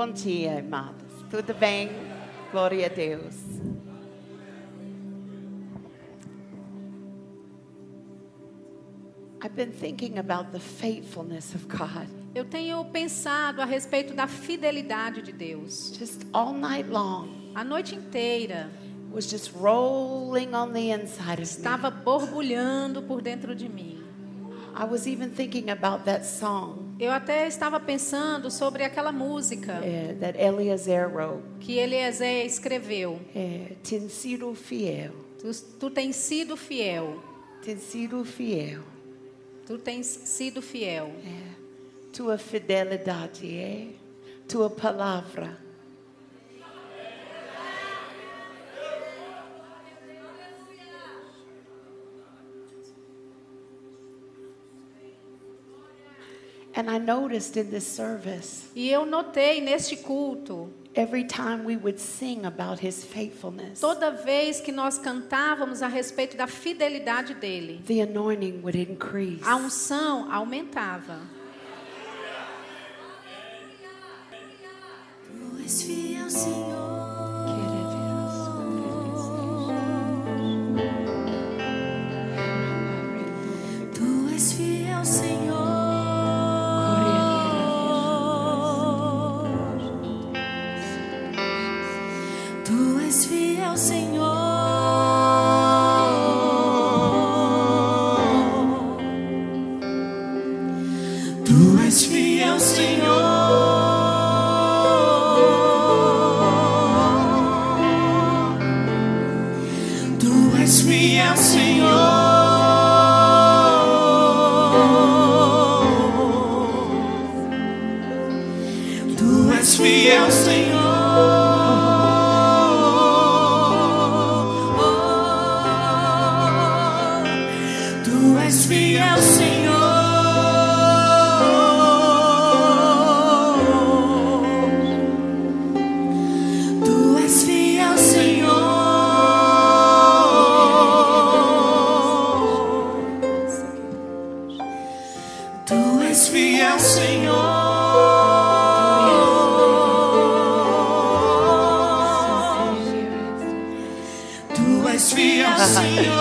Bom dia, amados. Tudo bem? Glória a Deus. I've been thinking about the faithfulness of God. Eu tenho pensado a respeito da fidelidade de Deus. Just all night long. A noite inteira was just rolling on the inside of estava borbulhando por dentro de mim. I was even thinking about that song Eu até estava pensando sobre aquela música uh, that Eliezer wrote. que Eliezer escreveu. Uh, Tem sido fiel. Tu, tu tens sido fiel. Tem sido fiel. Tu tens sido fiel. Tua fidelidade é tua palavra. And I noticed in this service, E eu notei neste culto, every time we would sing about his faithfulness, toda vez que nós cantávamos a respeito da fidelidade dele, the anointing would increase. a unção aumentava. Tu és fiel, Senhor. Tu és fiel, Senhor. ao Senhor. És fiel, Senhor. Tu és fiel, Senhor.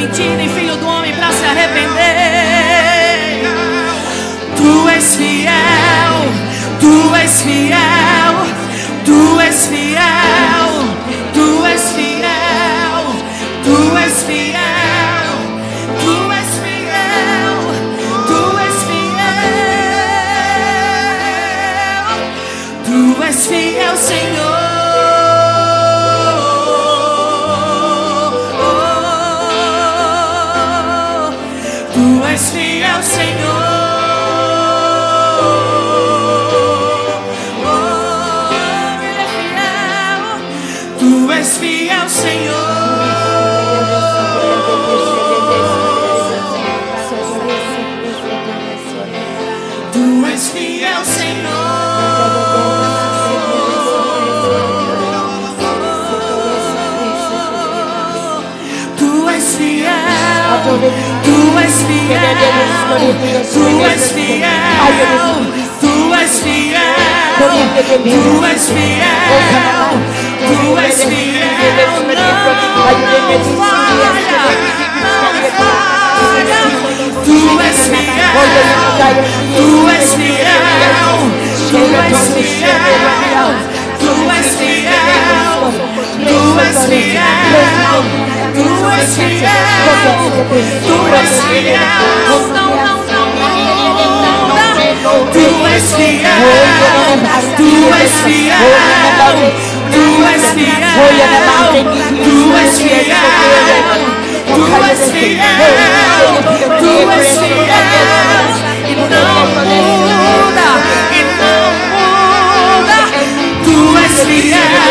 Homem para mentir, nem filho do homem para se arrepender. Tu és fiel, tu és fiel, Tu és fiel. Tu és fiel. Tu és fiel. Tu és fiel. Não falha. Tu és fiel. Tu és fiel. Tu és fiel. Tu és fiel. Tu és fiel. Tu és fiel. Tu és fiel. Não, não, não muda. Tu és fiel. Tu és fiel. Tu és fiel. Tu és fiel. Tu és fiel. Tu és fiel. E não muda. E não muda. Tu és fiel.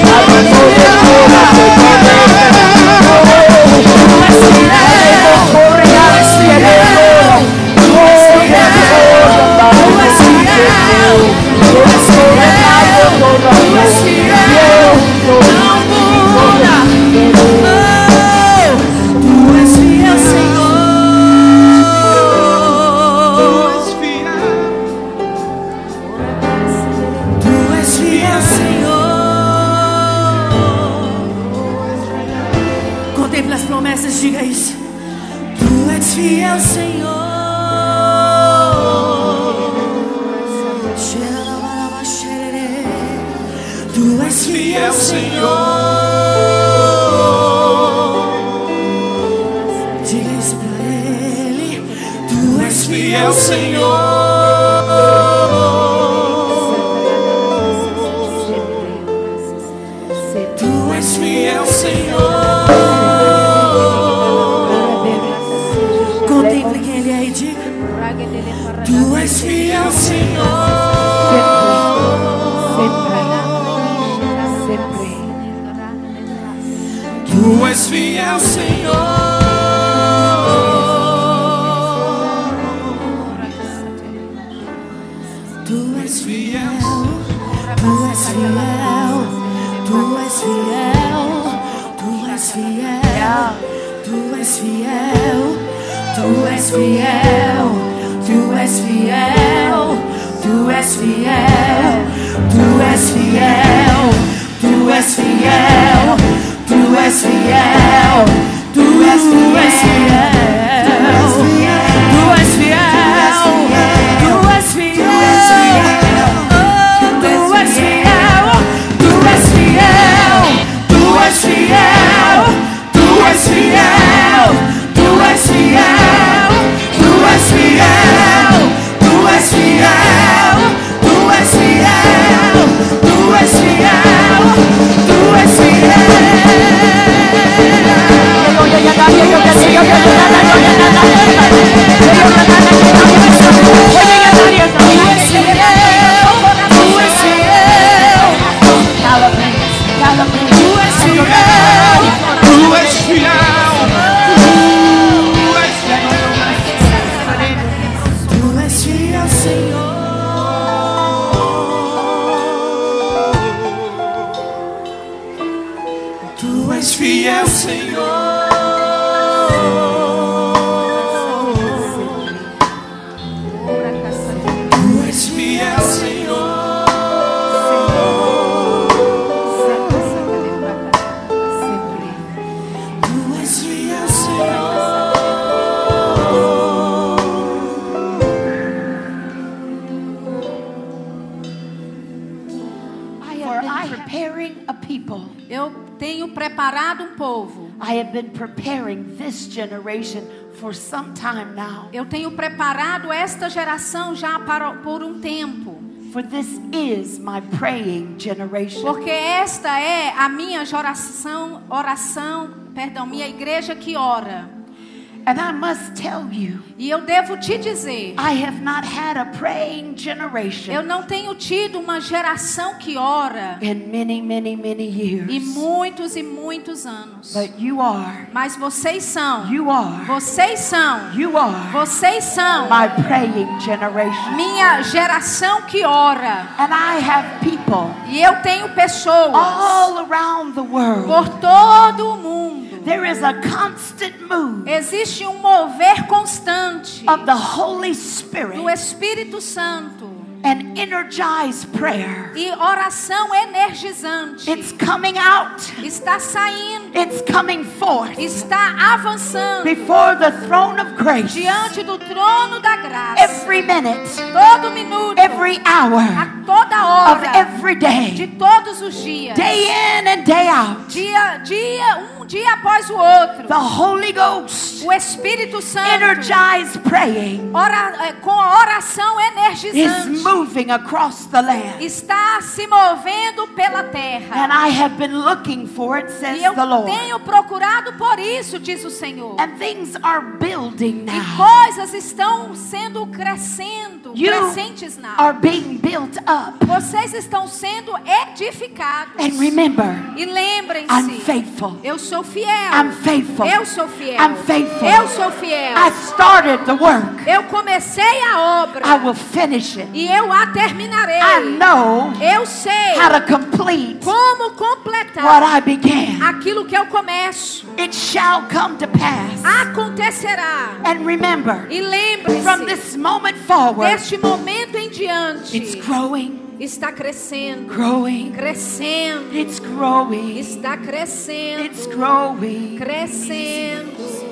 Oh, esta geração já para, por um tempo. For this is my praying generation. Porque esta é a minha oração, oração, perdão, minha igreja que ora. And I must tell you, E eu devo te dizer, I have not had a praying generation eu não tenho tido uma geração que ora in many, many, many years. em muitos e muitos anos. But you are, Mas vocês são, you are, vocês são, you are vocês são my praying generation. minha geração que ora. And I have people E eu tenho pessoas all around the world. por todo o mundo. There is a constant move Existe um mover constante of the Holy Spirit do Espírito Santo and energized prayer. e oração energizante. It's coming out. Está saindo, It's coming forth está avançando before the throne of grace. diante do trono da graça. Every minute, Todo minuto, every hour a toda of hora, every de day, todos os dias. day in and day out. Dia, dia, um dia após o outro. The Holy Ghost, O Espírito Santo, energized praying, ora, eh, com a oração energizante, moving across the land. está se movendo pela terra. And I have been looking for it, says E eu the Lord. tenho procurado por isso, diz o Senhor. And things are building E now. coisas estão sendo crescendo, You crescentes na. are being built up. Vocês estão sendo edificados. And remember, E I'm lembrem-se, faithful. eu sou fiel. I'm faithful. Eu sou fiel. I'm faithful. Eu sou fiel. I started the work. Eu comecei a obra I will finish it. e eu a terminarei. I know Eu sei how to complete como what completar I began. aquilo que eu começo. It shall come to pass. Acontecerá. And remember, E from lembre-se, this moment forward, deste momento em it's diante, growing, está crescendo, growing, crescendo, it's growing, está crescendo, it's growing. crescendo.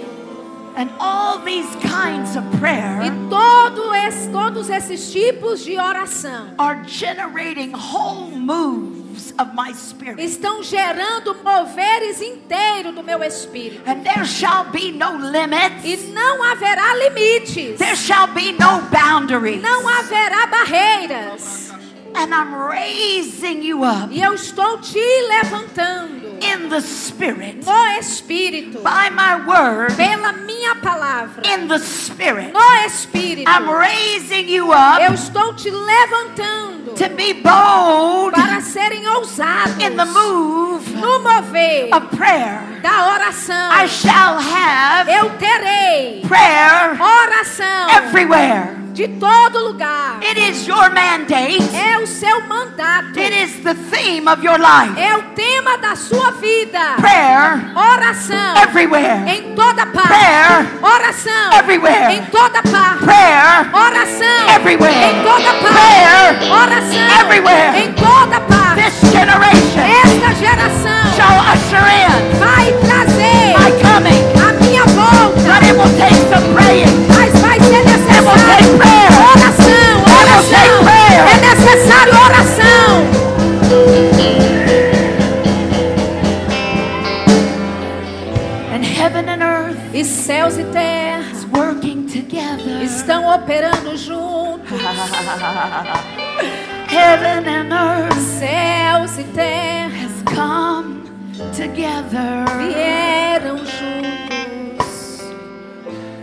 And all these kinds of prayer E todo esse, todos esses tipos de oração are generating whole moves of my spirit. estão gerando moveres inteiros do meu espírito. And there shall be no limits. E não haverá limites. There shall be no boundaries. Não haverá barreiras. And I'm raising you up E eu estou te levantando in the spirit no espírito, by my word pela minha palavra, in the spirit. no espírito. I'm raising you Eu up estou te levantando to be bold para serem ousados in the move no mover of prayer. da oração. I shall have Eu terei prayer oração everywhere. de todo lugar. It is your mandate. É o seu mandato. It is the theme of your life. É o tema da sua vida. Prayer Oração everywhere. em toda parte. Prayer Oração everywhere. em toda parte. Prayer Oração everywhere. em toda parte. Prayer Oração everywhere. em toda parte. This generation Esta geração shall usher in vai trazer my coming. a minha volta. But it will take some praying. Mas vai ser It will necessário take prayer. oração, It will take oração. prayer. É necessário oração. And heaven and earth E céus e terra is working together. estão operando juntos. Heaven and earth Céus e terra has come together. vieram juntos.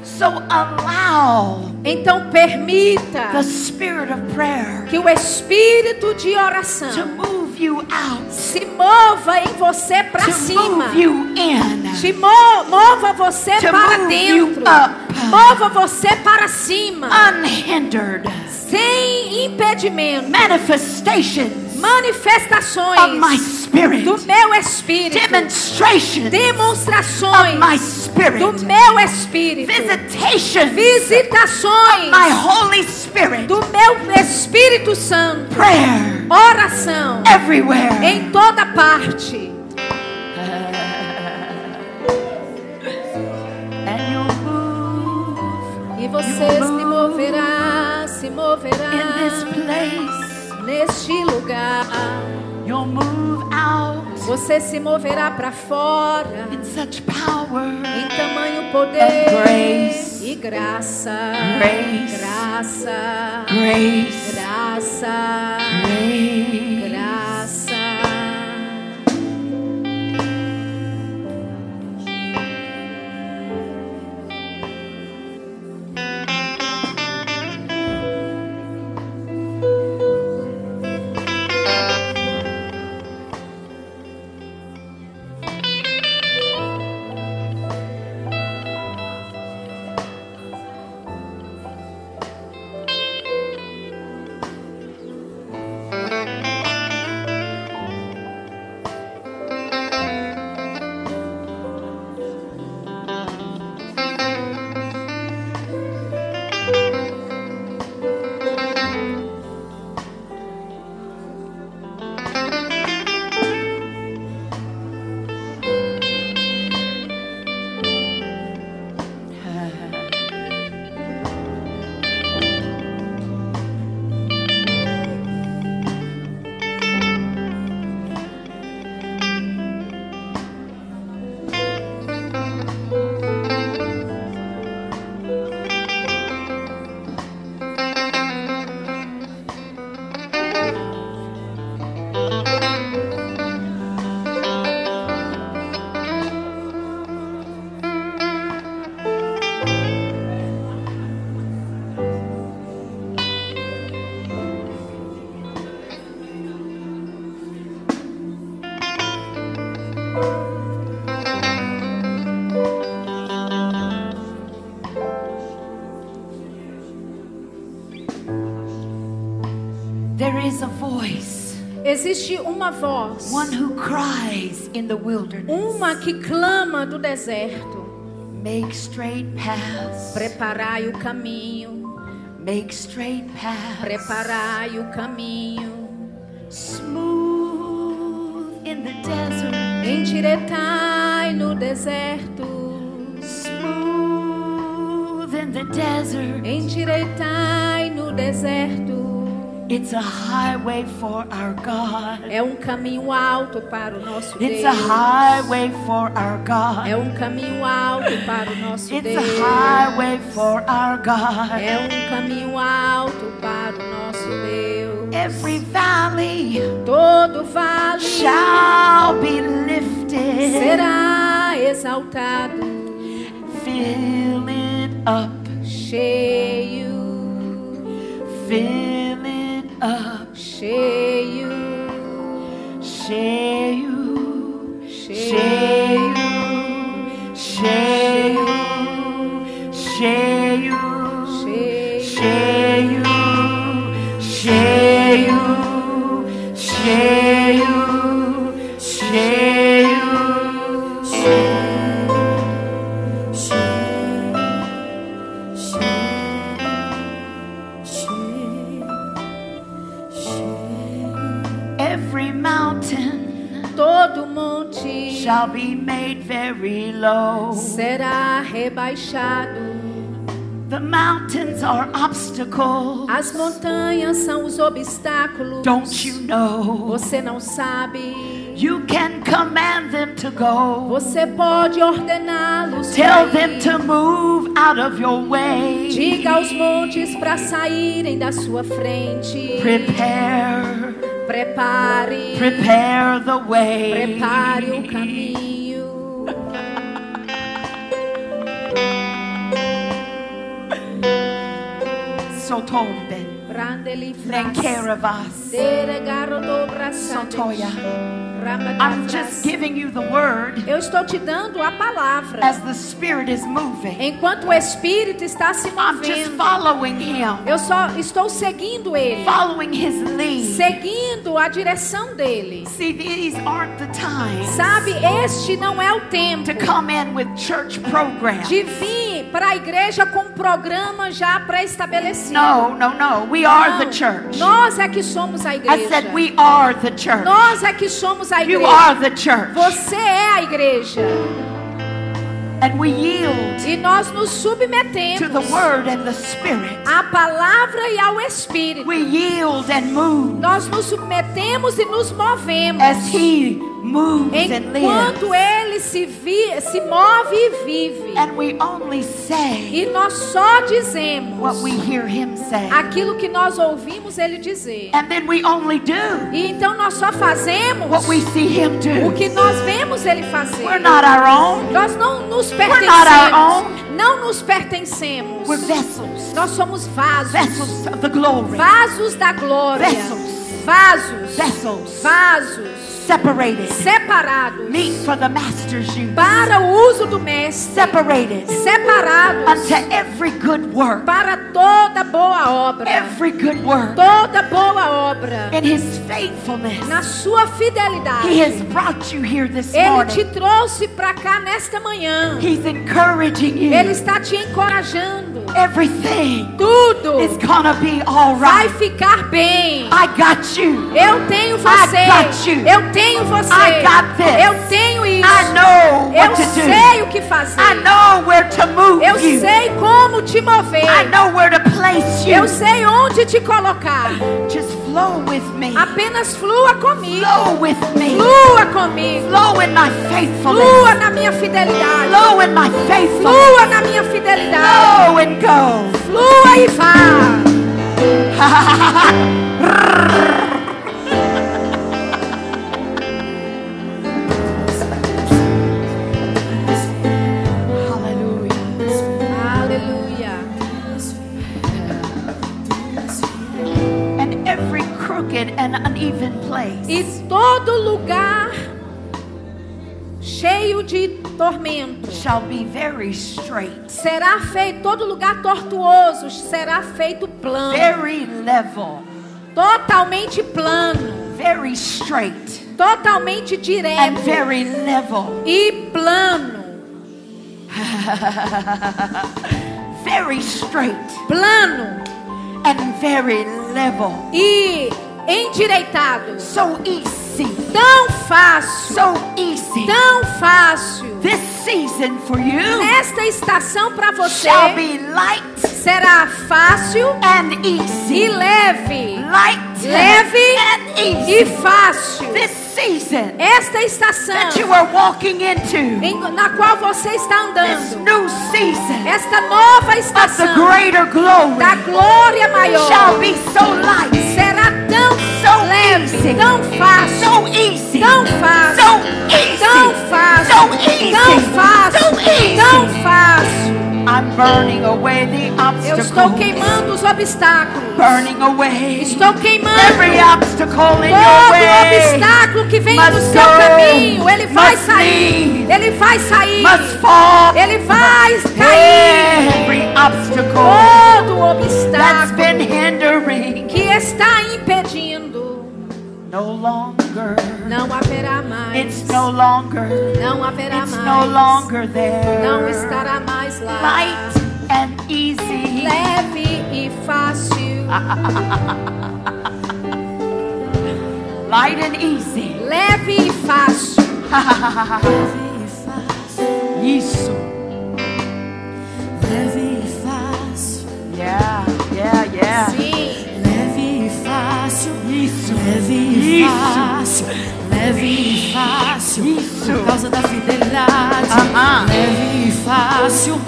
So allow Então permita the spirit of prayer que o espírito de to oração move you out, se mova em você para to cima. move you in. Te mo mova você To para dentro. up. Mova você para cima. unhindered Sem impedimento. manifestations manifestações of my spirit, do meu espírito, demonstrations of demonstrações my do spirit, meu espírito, visitations visitações my Holy Spirit, do meu Espírito Santo, prayer oração everywhere. em toda parte. And you'll move E você se moverá, se in this moverá place. neste lugar. You'll move out Você se moverá para fora in such power. em tamanho poder grace. e graça, Grace. graça, Grace. graça, Grace. Existe uma voz, one who cries in the wilderness. uma que clama do deserto: Make straight paths. Preparai o caminho, Make straight paths. preparai o caminho, It's a highway for our God. É um caminho alto para o nosso It's Deus. a highway for our God. É um caminho alto para o nosso It's Deus. a highway for our God. É um caminho alto para o nosso Deus. Every valley Todo vale shall be lifted. será exaltado, Fill it up. cheio, Fill up. cheio, Cheio. cheio, Cheio. Cheio. Shall be made very low. será rebaixado. The mountains are obstacles. As montanhas são os obstáculos. Don't you know? Você não sabe. You can command them to go. Você pode ordená-los. Tell them to move out of your way. Diga aos montes para saírem da sua frente. Prepare, Prepare. prepare the way. Prepare o caminho. So Ben. Then care of us. Sotoya. I'm just giving you the word Eu estou te dando a palavra. as the Spirit is moving. Enquanto o Espírito está se I'm just movendo. following Him, Eu só estou seguindo Ele. following His lead. Seguindo a direção dele. See, these aren't the times Sabe, este não é o tempo to come in with church programs. de vir para a igreja com um programa já pré-estabelecido. No, no, no. We are Não. the church. Nós é que somos a I igreja. said we are the church. Nós é que somos a You igreja. are the church. Você é a igreja. And we yield E nós nos to submetemos the word and the Spirit. à palavra e ao Espírito. We yield and move Nós nos submetemos e nos movemos. as He. Enquanto ele se, vi, se move e vive. And we only say E nós só dizemos what we hear Him say. aquilo que nós ouvimos ele dizer. And then we only do E então nós só fazemos what we see Him o que nós vemos ele fazer. We're not our own. Nós não nos not our pertencemos. own. Não nos pertencemos. We're vessels. Nós somos vasos. Vessels of the glory. Vasos da glória. Vessels. Vasos. Vessels. Vasos. Separated. Separados. Meet for the master's use. Para o uso do mestre. Separated Separados. unto every good work. Para toda boa obra. Every good work. Toda boa obra. In His faithfulness. Na sua fidelidade. He has brought you here this Ele te morning. trouxe para cá nesta manhã. He's encouraging Ele you. está te encorajando. Everything Tudo is gonna be all vai right. ficar bem. I got you. Eu tenho você. I got you. Eu tenho você. I got this. Eu tenho isso. I know Eu sei o que fazer. I know where to move Eu you. sei como te mover. I know where to place you. Eu sei onde te colocar. Just flow with me. Apenas flua comigo. Flow with me. Flua comigo. Flua na minha fidelidade. Flua na minha fidelidade. Flua e vá. E todo lugar cheio de tormento. Shall be very straight, será feito, todo lugar tortuoso será feito plano, very level, totalmente plano, very straight, totalmente and direto very level, e plano, very straight, plano. And very level. e endireitado. So easy, Tão fácil, so easy. tão fácil. This season for you Nesta estação para você shall be light será fácil and e easy. leve. Light Leve and e easy. fácil. This season Esta estação that you are walking into, em- na qual você está this andando, new season esta nova of the estação greater glory da glória maior shall be so light, será tão so leve, easy, tão fácil, so easy, tão fácil, so easy, tão fácil, so easy, tão fácil, so easy. tão fácil. I'm burning away the Eu estou obstacles, queimando os obstáculos. burning away Estou queimando every obstacle in todo way. obstáculo que vem no Must seu go, caminho. Ele vai sair. Ele vai sair. Must fall Ele vai cair. every obstacle Todo that's obstáculo been hindering. que está. No longer, Não haverá mais. it's no longer, Não haverá it's mais. no longer there. Não estará mais lá. light and easy. Leve e fácil. Light and easy. Leve e fácil. Isso. Leve e fácil, Yeah, yeah, yeah. Sim. Leve e fácil, Isso. leve e Isso. fácil, leve e fácil, Isso. por causa da fidelidade. Aham. Leve e fácil,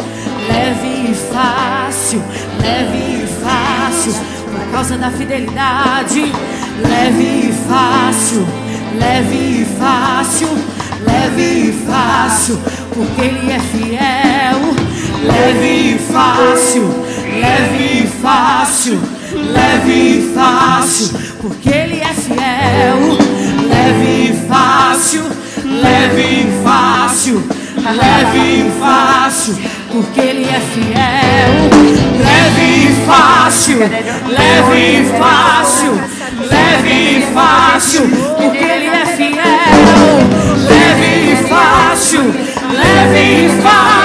leve e fácil, leve e fácil, por causa da fidelidade. Leve e fácil, leve e fácil, leve e fácil, porque Ele é fiel. Leve e fácil, leve e fácil, leve e fácil, porque Ele é fiel. Leve e fácil, leve e fácil, leve e fácil, porque Ele é fiel. Leve e fácil, leve e fácil, leve e fácil, porque Ele é fiel. Leve e fácil, leve e fácil,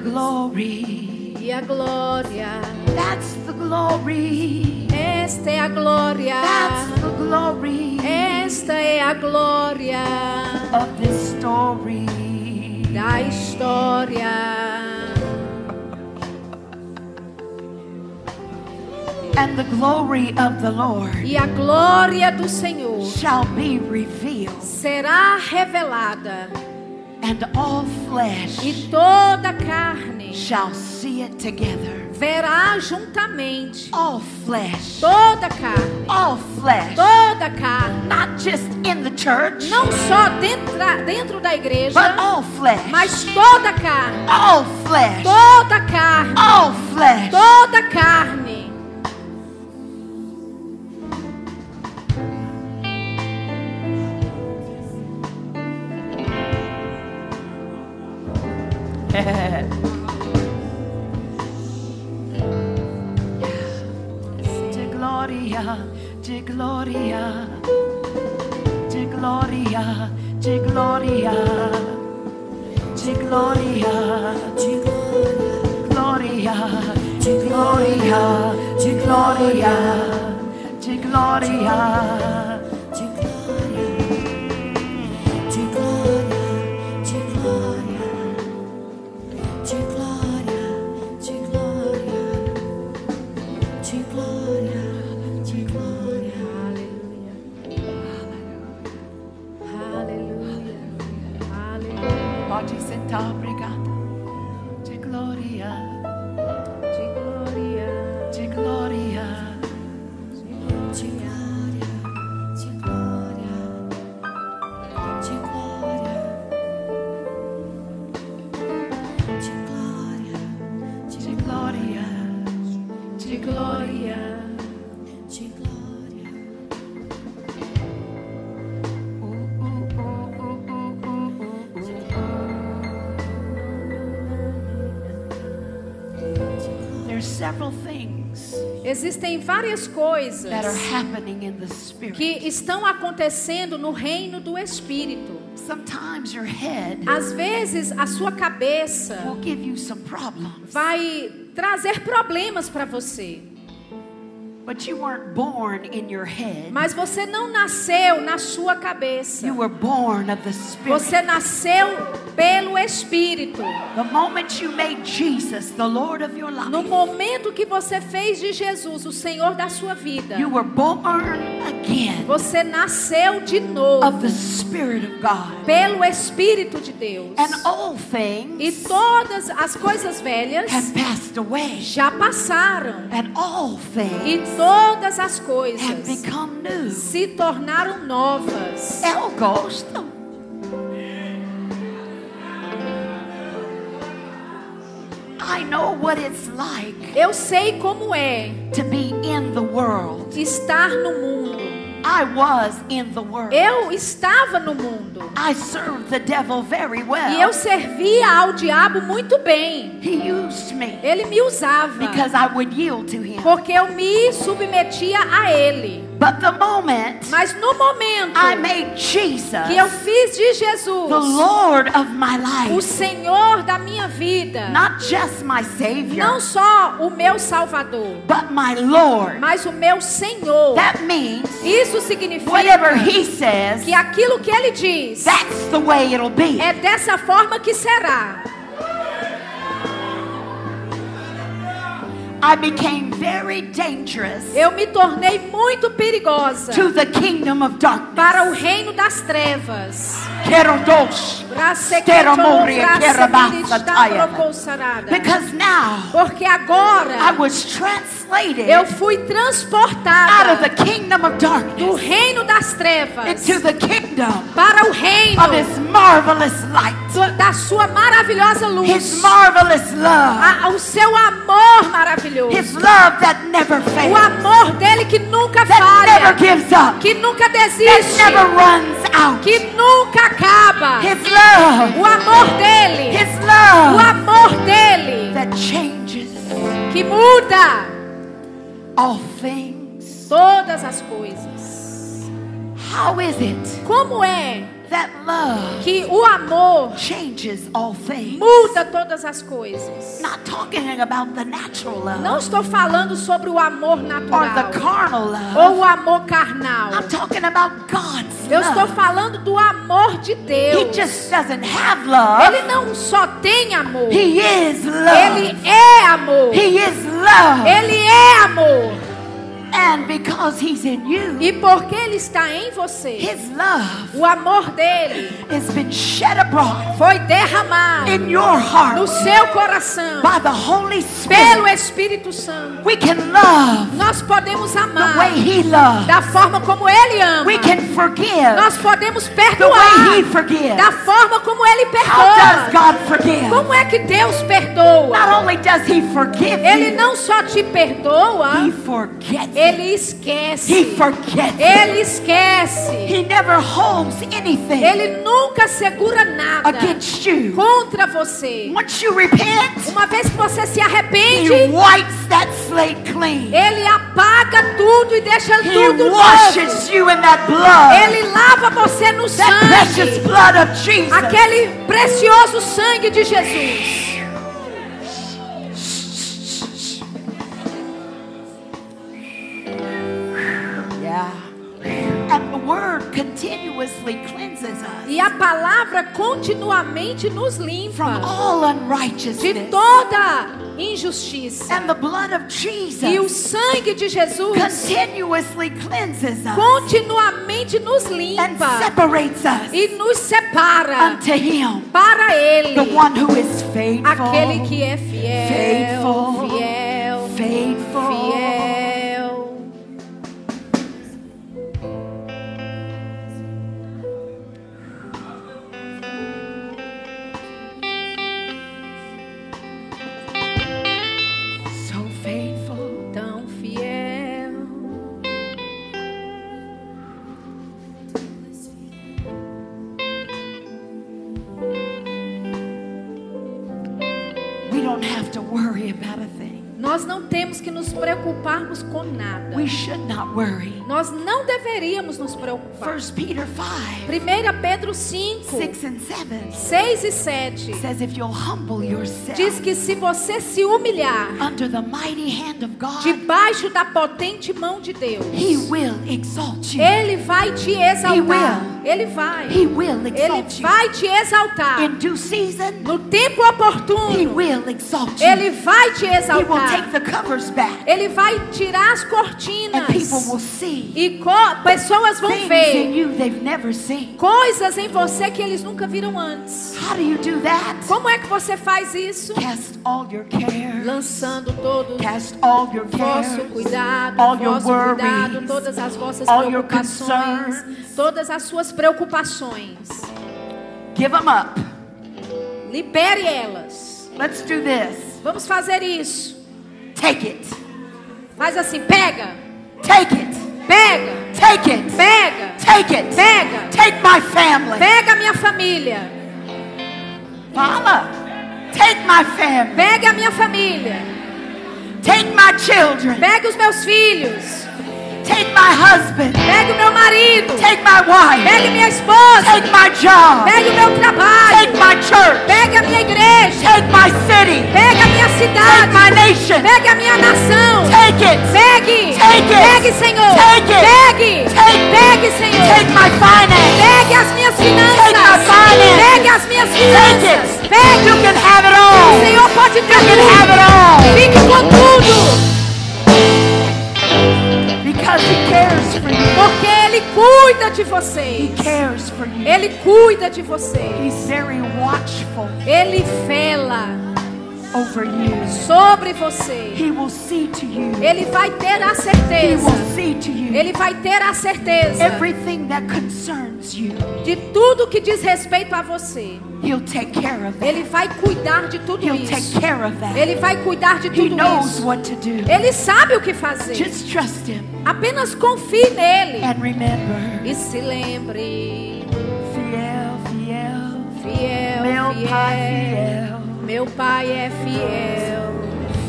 the glory. E a glória, That's the glory. esta é a glória, That's the glory esta é a glória of this story. da história. And the glory of the Lord E a glória do Senhor shall be revealed, será revelada, and all flesh e toda carne shall see it together. verá juntamente. All flesh, Toda carne, all flesh, toda carne. not just in the church, Não só dentro, dentro da igreja, but all flesh, mas toda carne. all flesh, Toda carne. all flesh. Toda carne. Lordy. várias coisas que estão acontecendo no reino do Espírito. Às vezes a sua cabeça vai trazer problemas para você. Mas você não nasceu na sua cabeça. You were born of the Spirit. Você nasceu pelo Espírito. The moment you made Jesus the Lord of your No momento que você fez de Jesus o Senhor da sua vida, you were born again você nasceu de novo of the Spirit of God. pelo Espírito de Deus. And all E todas as coisas velhas have passed away. já passaram. And all E todas as coisas se tornaram novas. Eu gosto. I know what it's like Eu sei como é to be in the world. estar no mundo. I was in the world. Eu estava no mundo. I served the devil very well. E eu servia ao diabo muito bem. He used me Ele me usava. because I would yield to him. Porque eu me submetia a ele. But the moment Mas no momento I made Jesus que eu fiz de the Jesus Lord of my o life, Senhor da minha vida, not just my Savior, não só o meu Salvador, but my Lord, mas o meu Senhor. that means Isso significa whatever He says, que aquilo que ele diz that's the way it'll be. é dessa forma que será. I became very dangerous Eu me tornei muito perigosa to the kingdom of darkness. para o reino das trevas. Kerodosh. Because now Porque I agora was translated eu fui out of transportada the kingdom of do darkness reino das trevas into the kingdom para o reino of His marvelous light, do- da sua maravilhosa His luz. marvelous love, A- o seu amor maravilhoso. His love that never O fails, amor dele que nunca that never falha, gives up, que nunca that desiste, never runs out. que nunca acaba. His love, O amor dele, His o love amor dele. That changes que muda all things. todas as coisas. How is it Como é that love que o amor changes all things? muda todas as coisas? Not talking about the natural love Não estou falando sobre o amor or the natural carnal love. ou o amor carnal. I'm talking about God's Eu estou falando do amor de He Deus. just doesn't have love. Ele não só tem amor, He is ele love. é amor. He is love. Ele é amor. And because He's in you, E porque ele está em você, His love o amor dele has been shed abroad foi derramado in your heart no seu coração by the Holy pelo Spirit. Espírito Santo. We can love Nós podemos the amar way He loves. da forma como ele ama. We can forgive Nós podemos the way He perdoar forgives. da forma como ele How does perdoa. God forgive? Como é que Deus perdoa? Not only does He forgive Ele não só te perdoa, He forgets. Ele esquece. He forgets. Ele esquece. He never holds anything Ele nunca segura nada against you. contra você. Once you repent, Uma vez que você se He arrepende, wipes that slate clean. ele apaga tudo e deixa He tudo novo. washes you in that blood. Ele lava você no That precious sangue. blood of Jesus. Aquele precioso sangue de Jesus. E a palavra continuamente nos limpa de toda injustiça. And the blood of E o Jesus sangue de Jesus continuously cleanses us continuamente nos and limpa separates us e nos separa unto Him, para Ele, the one who is faithful. aquele que é fiel, Faithful. fiel, faithful. fiel. Nós não temos que nos preocuparmos com nada. We should not worry. Nós não deveríamos nos preocupar. 1 Peter 5, 1 Pedro 5, 6 and 7 6 e 7 says, If you'll humble yourself diz que se você se humilhar under the mighty hand of God, debaixo da potente mão de Deus, He will exalt you. Ele vai te exaltar. Ele vai. He will Ele vai te exaltar. In due season, No tempo He oportuno, will exalt you. Ele vai te He will exaltar. take the covers back, Ele vai tirar as and cortinas. people will see E pessoas vão ver you they've never seen. coisas em você que eles nunca viram antes. How do you do that? Como é que você faz isso? Cast all your cares, Lançando todo cast all your o vosso cares, cuidado, all your vosso cuidado, worries, todas as vossas all your preocupações, todas as suas preocupações. give them up. Libere elas. Let's do this. Vamos fazer isso. Take it. Faz assim, pega, Take it. pega, Take it. pega, Take it. pega, Take my family. pega minha família, Fala. Take my family. pega a minha família, Take my children. pega os meus filhos, Take my husband. pega o meu marido, Take my wife. pega minha esposa, Take my job. pega o meu Take trabalho, my church. pega a minha igreja, Take my city. pega a minha Take cidade, my nation. pega a minha nação. Take it. Pegue, Take it. pegue, Senhor. Take it. Pegue, Take- pegue, Senhor. Take my finance. Pegue as minhas Take finanças. my finances. Pegue as minhas Take finanças. it. Pegue. You can have it O all. Senhor pode You ter can have tudo. it all. Fique com tudo. Porque Ele cuida de He vocês. cares for you. Ele cuida de vocês. Ele vela over you. sobre você. He will see to you. Ele vai ter a He certeza. will see to you. Ele vai ter a certeza Everything that concerns you, de tudo que diz respeito a você. He'll take care of it. Ele vai cuidar de tudo He'll isso. take care of that. Ele vai cuidar de He tudo knows isso. what to do. Ele sabe o que fazer. Just trust Him Apenas confie nele. and remember. E se lembre, Fiel, fiel, fiel, meu pai fiel. Meu pai é fiel,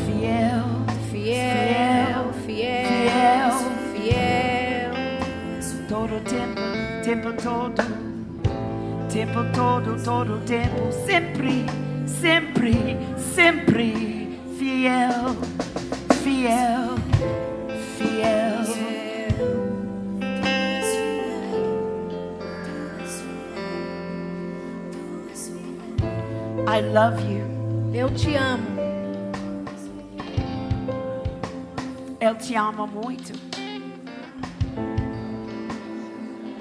fiel, fiel, fiel, fiel. todo tempo, tempo todo, tempo todo, todo tempo, sempre, sempre, sempre, fiel, fiel, fiel. I love you. Eu te amo. Eu te amo muito.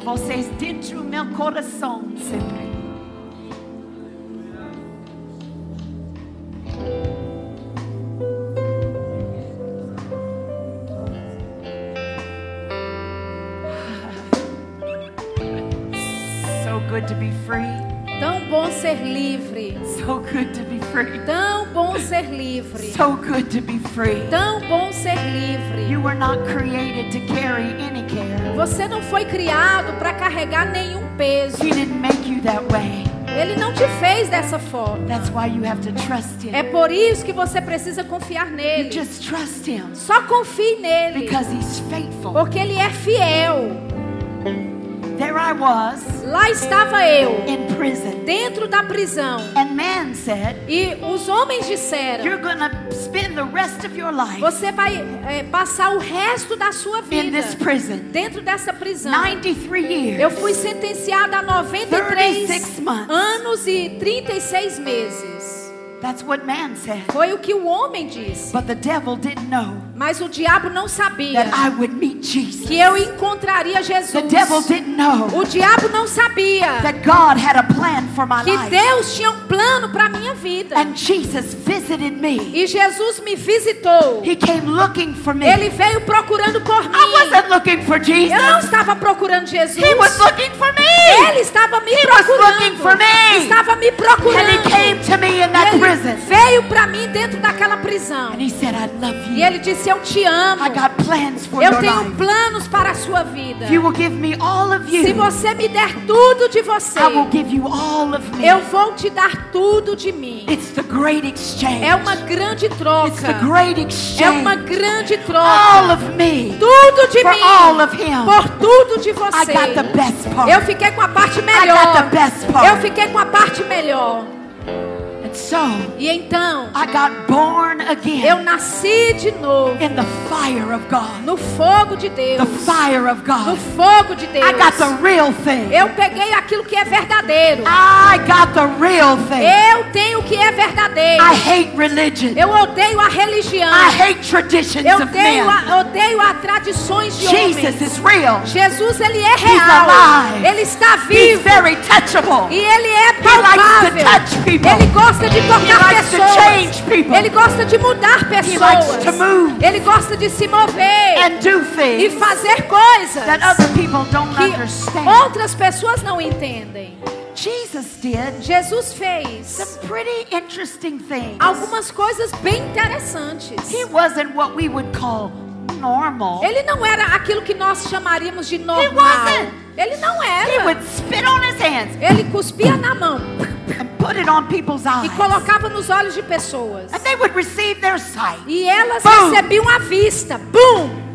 Vocês dentro do meu coração sempre. Free. Tão bom ser livre. So good to be free. Tão bom ser livre. You were not created to carry any care. Você não foi criado para carregar nenhum peso. He didn't make you that way. Ele não te fez dessa forma. That's why you have to trust Him. É por isso que você precisa confiar nele. just trust Him Só confie nele. because He's faithful. Porque ele é fiel. There I was Lá estava eu, in prison, dentro da prisão. and man said, E os homens disseram: You're gonna spend the rest of your life Você vai é, passar o resto da sua in vida this prison. dentro dessa prisão. 93 years. Eu fui sentenciada a 93 36 months. anos e 36 meses. That's what man said. Foi o que o homem disse. But the devil didn't know Mas o diabo não sabia that I would meet Jesus. que eu encontraria Jesus. The devil didn't know O diabo não sabia that God had a plan for my que life. Deus tinha um plano para minha vida. And Jesus visited me. E Jesus me visitou. He came looking for me. Ele veio procurando por mim. I wasn't looking for Jesus. Eu não estava procurando Jesus. He was looking for me. Ele estava me He was looking procurando. for me. Estava me And he procurando. came to me in that Ele prison. veio para mim dentro daquela prisão. And he said, I love E you. ele disse: eu te amo. eu tenho life. planos para a sua vida. You, Se você me der tudo de você, eu vou te dar tudo de mim. É uma grande troca. É uma grande troca. tudo de mim. Por tudo de você. Eu fiquei com a parte melhor. Eu fiquei com a parte melhor. So E então, I got born again eu nasci de novo in the fire of God. no fogo de Deus. The fire of No God. fogo de Deus. I got the real thing. Eu peguei aquilo que é verdadeiro. I got the real thing. Eu tenho o que é verdadeiro. I hate religion. Eu odeio a religião. I hate traditions Eu of men. a, odeio a tradições de Jesus homens. is real. Jesus, ele é He's real. alive. Ele está He's vivo. very touchable. E ele é He likes to palpável. touch people. Ele gosta de tocar likes to pessoas. change people. Ele gosta de mudar likes to pessoas. move. Ele gosta de se mover And do e fazer coisas that other people don't que understand. outras pessoas não entendem. Jesus did Jesus fez some pretty interesting things. algumas coisas bem interessantes. He wasn't what we would call normal. Ele não era aquilo que nós chamaríamos de normal. Ele não era. Ele cuspia na mão. E colocava nos olhos de pessoas. E elas Boom. recebiam a vista. Boom!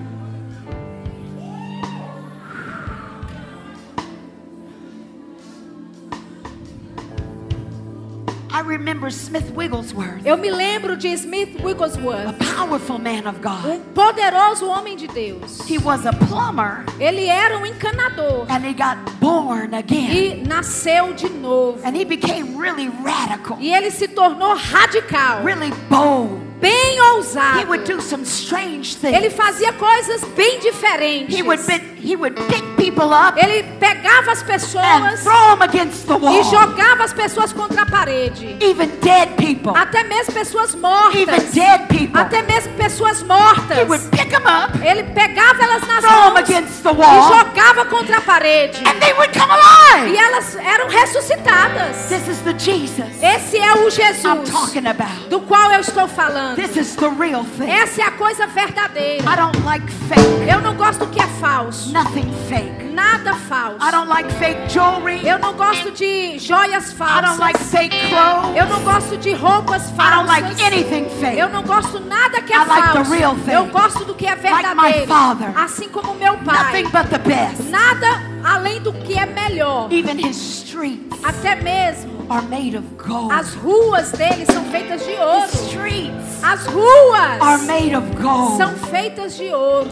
I remember Smith Wigglesworth, Eu me lembro de Smith a Wigglesworth, powerful man of God. um poderoso homem de Deus. He was a plumber Ele era um encanador and he got born again. e nasceu de novo. And he became really radical, E ele se tornou radical, really bold. bem He ousado. would do some strange Ele things. fazia coisas bem diferentes. He would pick, he would pick people up Ele pegava as pessoas e jogava as pessoas contra a parede. Even dead people. Até mesmo pessoas Even mortas. dead people. Até mesmo pessoas He mortas. would pick them up, Ele pegava elas nas mãos against the e wall, jogava contra a parede. and they would come E alive. elas eram ressuscitadas. This is the Jesus Esse é o I'm Jesus talking about. do qual eu estou falando. This is the real thing. Essa é a coisa verdadeira. I don't like fake. Eu não gosto do que é falso. Nothing fake. Nada falso. I don't like fake jewelry. Eu não gosto de joias I don't like falsas. fake clothes. Eu não gosto de roupas I don't like falsas. anything fake. Eu não gosto nada que é I like the falso. real thing. Eu gosto do que é Like my verdadeiro. father. Assim como meu pai. Nothing but the best. Nada além do que é melhor. Even his streets Até mesmo are made of gold. as ruas dele são feitas de ouro. streets As ruas are made of gold. são feitas de ouro.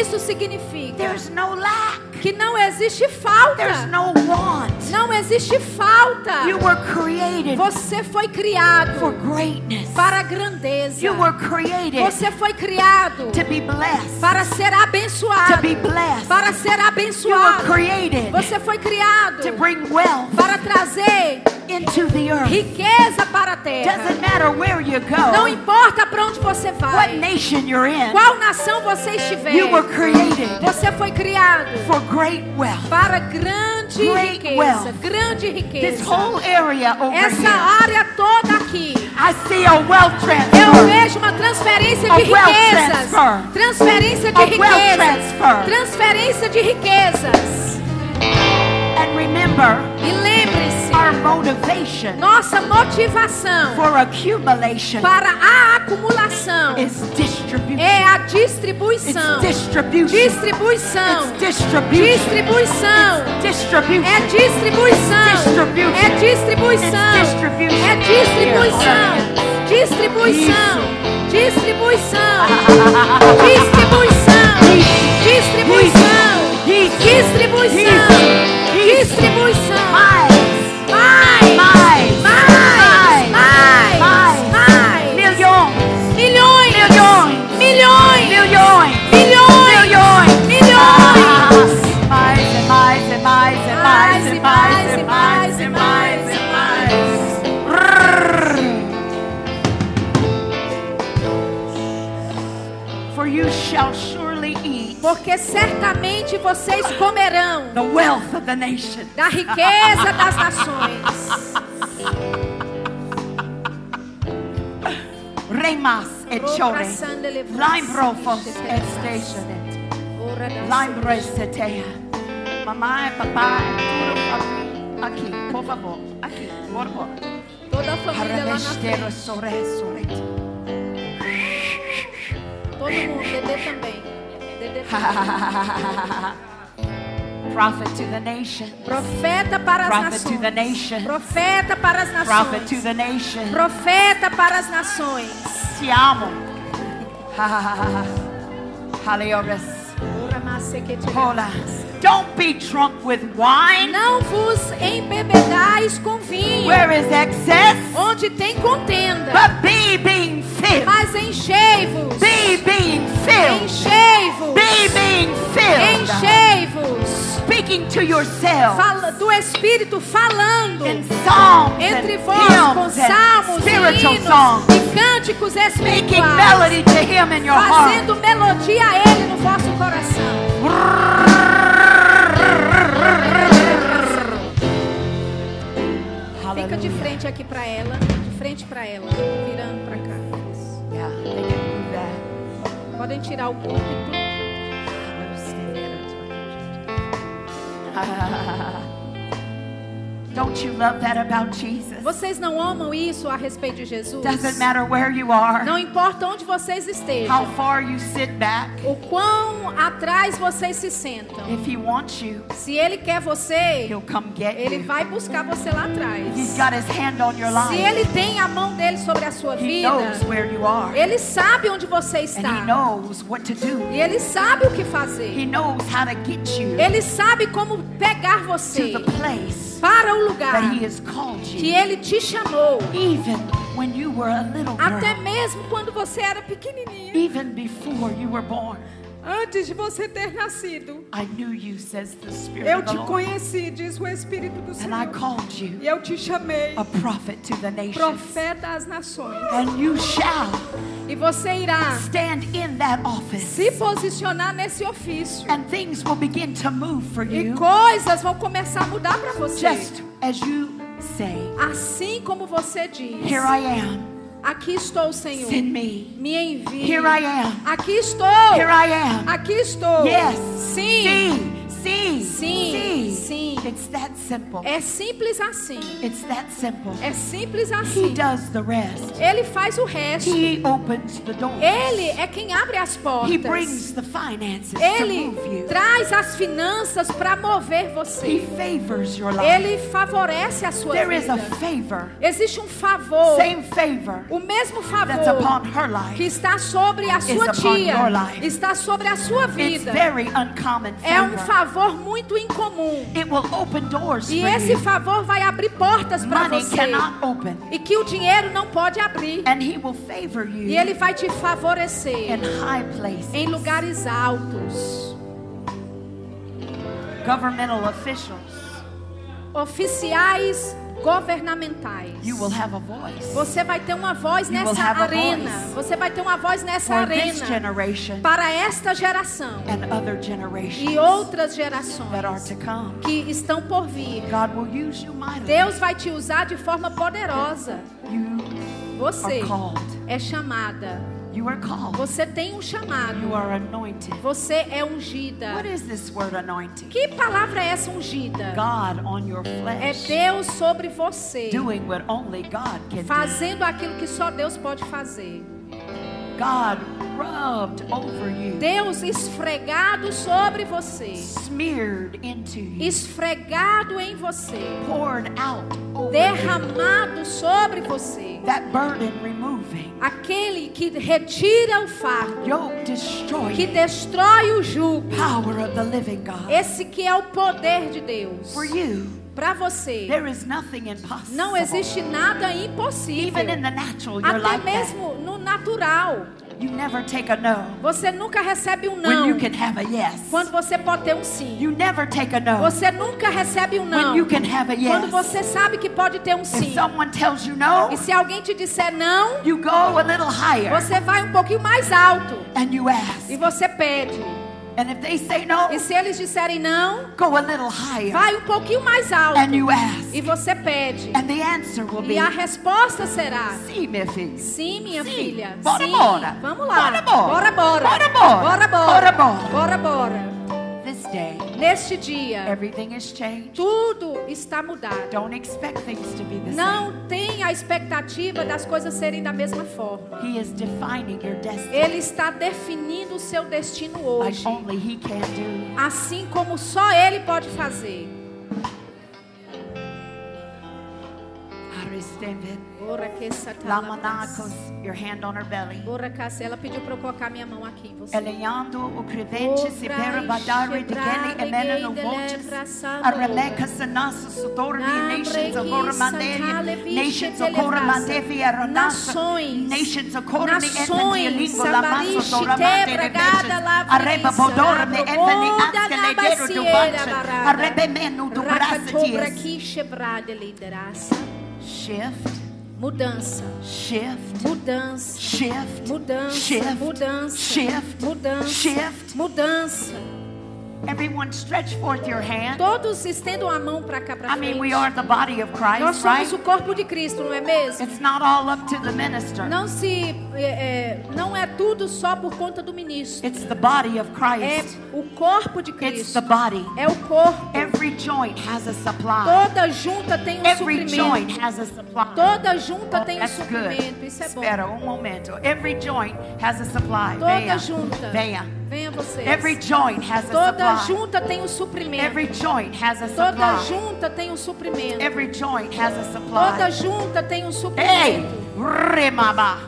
Isso significa que não existe falta. Não existe falta. Você foi criado para a grandeza. Você foi criado para ser abençoado. Para ser abençoado. Você foi criado para trazer into the earth. riqueza para a Doesn't terra. matter where you Não go, importa para onde você what vai, nation you're in. qual nação você estiver. You were created Você foi criado for great wealth. para grande Great riqueza, wealth. grande This riqueza. whole area over Essa here, área toda aqui. I see a wealth Eu transfer. vejo uma transferência de riquezas. transfer. Transferência de A riquezas. transfer. Transferência de riquezas. And remember, E motivation nossa motivação for accumulation para a acumulação is distribution. é a distribuição. distribution. Distribuição. Distribuição. Distribution. É distribuição. É distribuição. É distribuição. Distribuição. Distribuição. Distribuição. Distribuição. Distribuição. Distribuição. Porque certamente vocês comerão the wealth of the nation. da riqueza das nações. Remas et chore. Profos et stationet. Lime resetea. Mamãe, papai, tudo aqui, por favor. Aqui, por favor. Toda a família lá na frente. Todo mundo, Prophet to the nation. Profeta para as Prophet to the nações. nation. Profeta para as Prophet to nações. the nation. Profeta para as nações. Te amo. Haleores. Hola. Don't be drunk with wine. Não vos embebedais com vinho, Where is excess? onde tem contenda, But be being filled. mas enchei-vos, Be being filled. enchei-vos, Be being filled. enchei-vos. Speaking to yourself. Fala do Espírito falando In songs entre vós com salmos, spiritual hinos songs. e cânticos Making espirituais, melody to Him in your heart. fazendo melodia a Ele no vosso coração. Fica de frente aqui para ela, de frente para ela, virando para cá. Yeah, they can move that. Podem tirar o púlpito. Don't you love that about Jesus? Vocês não amam isso a respeito de Jesus? Doesn't matter where you are, Não importa onde vocês how estejam, far you sit back. o quão atrás vocês se sentam. If He wants you, Se Ele quer você, He'll come get Ele you. vai buscar você lá He's atrás. got His hand on your Se life. Ele tem a mão dele sobre a sua He vida, knows where you are, Ele sabe onde você and He está. knows what to do. E Ele sabe o que fazer. He knows how to get you Ele sabe como pegar to você the place para o lugar that He has called que you. Ele te chamou. Even when you were a little Até mesmo quando você era pequenininha. Antes de você ter nascido. I knew you, says the Spirit Eu of the te conheci, diz o Espírito do And I Senhor. called you E eu te chamei a prophet to the nations. profeta às nações. And you shall E você irá stand in that office. se posicionar nesse ofício. And things will begin to move for E you. coisas vão começar a mudar para você. Just as you say, Assim como você diz. Here I am, Aqui estou, Senhor. send me. Me envie. Here I am, Aqui estou. here I am. Aqui estou. Yes, Sim. see, Sim, see. sim. It's that simple. É simples assim. It's that simple. É simples He assim. does the rest. Ele faz o resto. He opens the doors. Ele é quem abre as He portas. brings the finances to Ele move you. traz as finanças para mover He você. favors your life. Ele favorece a sua There is a vida. favor, Existe um favor, same favor o mesmo that's favor upon her que life. está sobre a sua tia, está sobre a sua It's vida. very uncommon É um favor. Favor muito incomum. It will open doors E esse favor vai abrir portas para você. open. E que o dinheiro não pode abrir. And he will favor you E ele vai te favorecer in high places. em lugares altos. Governmental officials, Oficiais governamentais. Você vai ter uma voz nessa arena. Você vai ter uma voz nessa arena para esta geração e outras gerações que estão por vir. Deus vai te usar de forma poderosa. Você é chamada. You are called. Você tem um chamado. You are anointed. Você é ungida. What is this word anointing? Que palavra é essa ungida? God on your É flesh. Deus sobre você, Doing what only God can do. fazendo aquilo que só Deus pode fazer. God rubbed over you. Deus esfregado sobre você, Smeared into you. esfregado em você, Poured out over you. derramado sobre você. That burden removing. Aquele que retira o fardo, Yoke destroying. que destrói o jugo. Power of the living God. Esse que é o poder de Deus. For you, Para você, there is nothing impossible. não existe nada impossível. Even in the natural, Até like that. mesmo no natural. You never take a no Você nunca recebe um when não you can have a yes. quando você pode ter um sim. You never take a no Você nunca recebe um when não you can have a quando yes. você sabe que pode ter um If sim. someone tells you no, E se alguém te disser não, you go a little higher você vai um pouquinho mais alto and you ask, e você pede. And if they say no, E se eles disserem não, go a little higher. vai um pouquinho mais alto. And you ask. E você pede. And the answer will be E a resposta será: sim, minha filha. Sim, minha Sim. filha. Bora, Sim. bora. Vamos lá. Bora, bora. Bora, bora. Bora, bora. Bora, bora. Bora, bora. Bora, bora. This day, Neste dia, everything has changed. tudo está mudado. Don't expect things to be the Não tenha a expectativa das coisas serem da mesma forma. He is defining your destiny Ele está definindo o seu destino like hoje. only He can do. Assim como só Ele pode fazer. extended. Lamanacos, your hand on her belly. Ela pediu para eu colocar minha mão aqui em você. Eleando o crevente se perabadare de gele emena no montes. A remeca sanasso sudor de nations of ormanere. Nations of ormanevi aronassa. Nations of ormi efendi lingo lamasso doramate de nations. Arreba bodor me efendi askeledero do banche. Arrebe menu do bracete. Arrebe menu do bracete. Shift, Mudança, shift, mudança, shift, mudança, shift, mudança, shift, mudança, shift. mudança. Everyone stretch forth your hand. Todos estendam a mão para cá para I mean, we frente. are the body of Nós Christ, somos right? o corpo de Cristo, não é mesmo? It's not all up to the minister. Não se, é, é, não é tudo só por conta do ministro. It's the body of É Christ. O corpo de It's Cristo. the body. É o corpo. Every joint has a supply. Toda junta tem um Every joint suprimento. has a supply. Toda junta Oh, tem um that's good. suprimento. Isso é bom. Espera um momento. Every joint has a supply. Toda Venha. junta. Venha. Venha vocês. Every joint has a Toda supply. junta tem um suprimento. Every joint has a Toda supply. junta tem um suprimento. Every joint has a Toda supply. junta tem um Ei! suprimento. Remaba.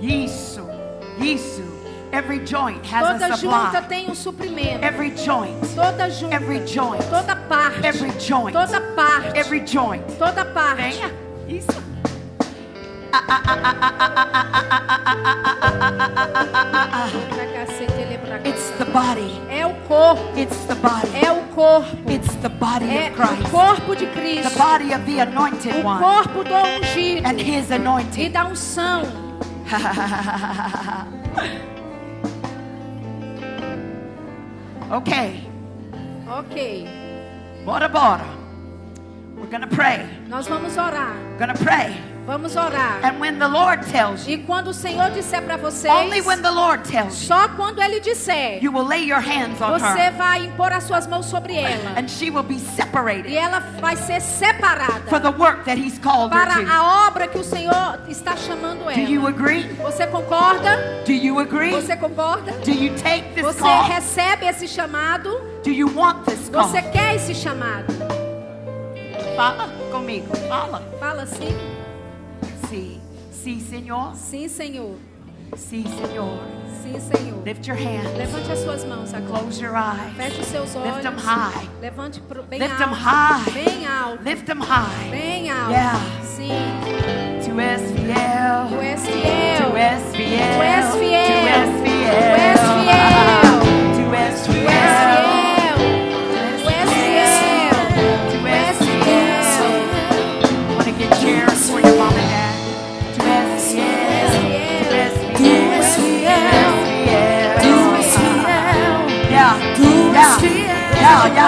Isso. Isso. Every joint has Toda a junta tem um suprimento. Every joint. Toda junta. Every joint. Toda parte. Every joint. Toda parte. Every joint. Toda parte. Venha. Isso. É. It's the body. É o corpo. It's the body. É o corpo. It's the body É of o Christ. corpo de The Cristo. body of the anointed O one. corpo do ungido. And his E anointing. da unção. okay. Ok. Bora, bora. We're to pray. Nós vamos orar. We're to pray. Vamos orar. And when the Lord tells you, E quando o Senhor disser para vocês, only when the Lord tells you, só quando Ele disser, you will lay your hands on você her. vai impor as suas mãos sobre ela. And she will be E separated ela vai ser separada for the work that He's called para her to. a obra que o Senhor está chamando Do you ela. agree? Você concorda? Do you agree? Você concorda? Do you take this Você call? recebe esse chamado? Do you want this call? Você quer esse chamado? Fala comigo. Fala. Fala sim. Sim. Sim, Senhor. Sim, Senhor. Sim, Senhor. Sim, Senhor. Lift your hands. Levante as suas mãos agora. Close your eyes. Feche os seus olhos. Lift them high. Levante pro, bem Lift them alto. high. Bem alto. Lift them high. Bem alto. Yeah. Sim. Tu és fiel. Tu és fiel. Tu és fiel. Tu és fiel. Tu és fiel. Tu és fiel.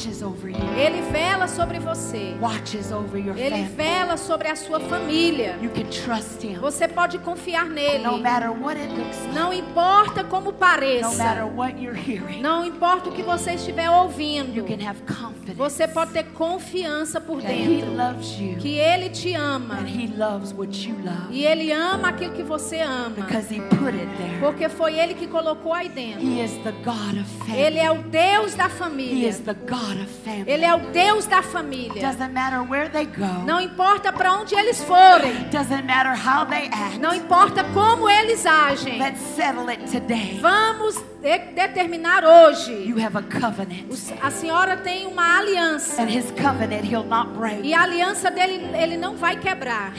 watches over sobre você. Ele vela sobre a sua família. Você pode confiar nele. Não importa como pareça. Não importa o que você estiver ouvindo. Você pode ter confiança por dentro. Que ele te ama. E ele ama aquilo que você ama. Porque foi ele que colocou aí dentro. É ele é o Deus da família. Ele é o Deus da família família. Go, não importa para onde eles forem. Act, não importa como eles agem. Vamos de determinar hoje. A senhora tem uma aliança. E a aliança dele ele não vai quebrar.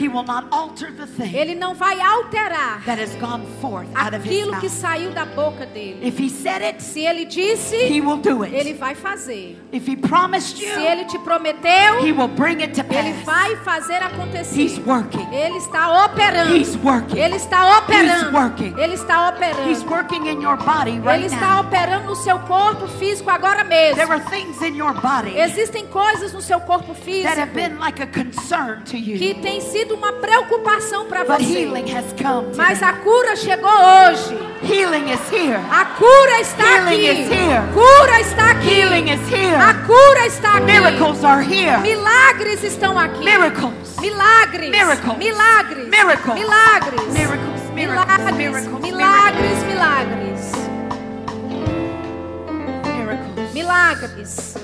ele não vai alterar aquilo que saiu da boca dele. It, se ele disse, ele vai fazer. You, se ele te prometeu, ele vai fazer acontecer. Ele está operando. Ele está operando. Ele está operando. Ele está operando right Ele está operando no seu corpo físico agora mesmo. There are things in your body Existem coisas no seu corpo that have físico been like a concern to que tem sido uma preocupação para But você. healing has come. Mas a cura chegou hoje. Healing is here. A cura está Healing aqui. is here. Cura está aqui. Healing is A cura está aqui. Miracles are here. Milagres estão aqui. Miracles. Milagres. Miracles. Milagres. Miracles. Milagres. Miracles, miracles, Milagres. miracles, Milagres. Milagres. Milagres.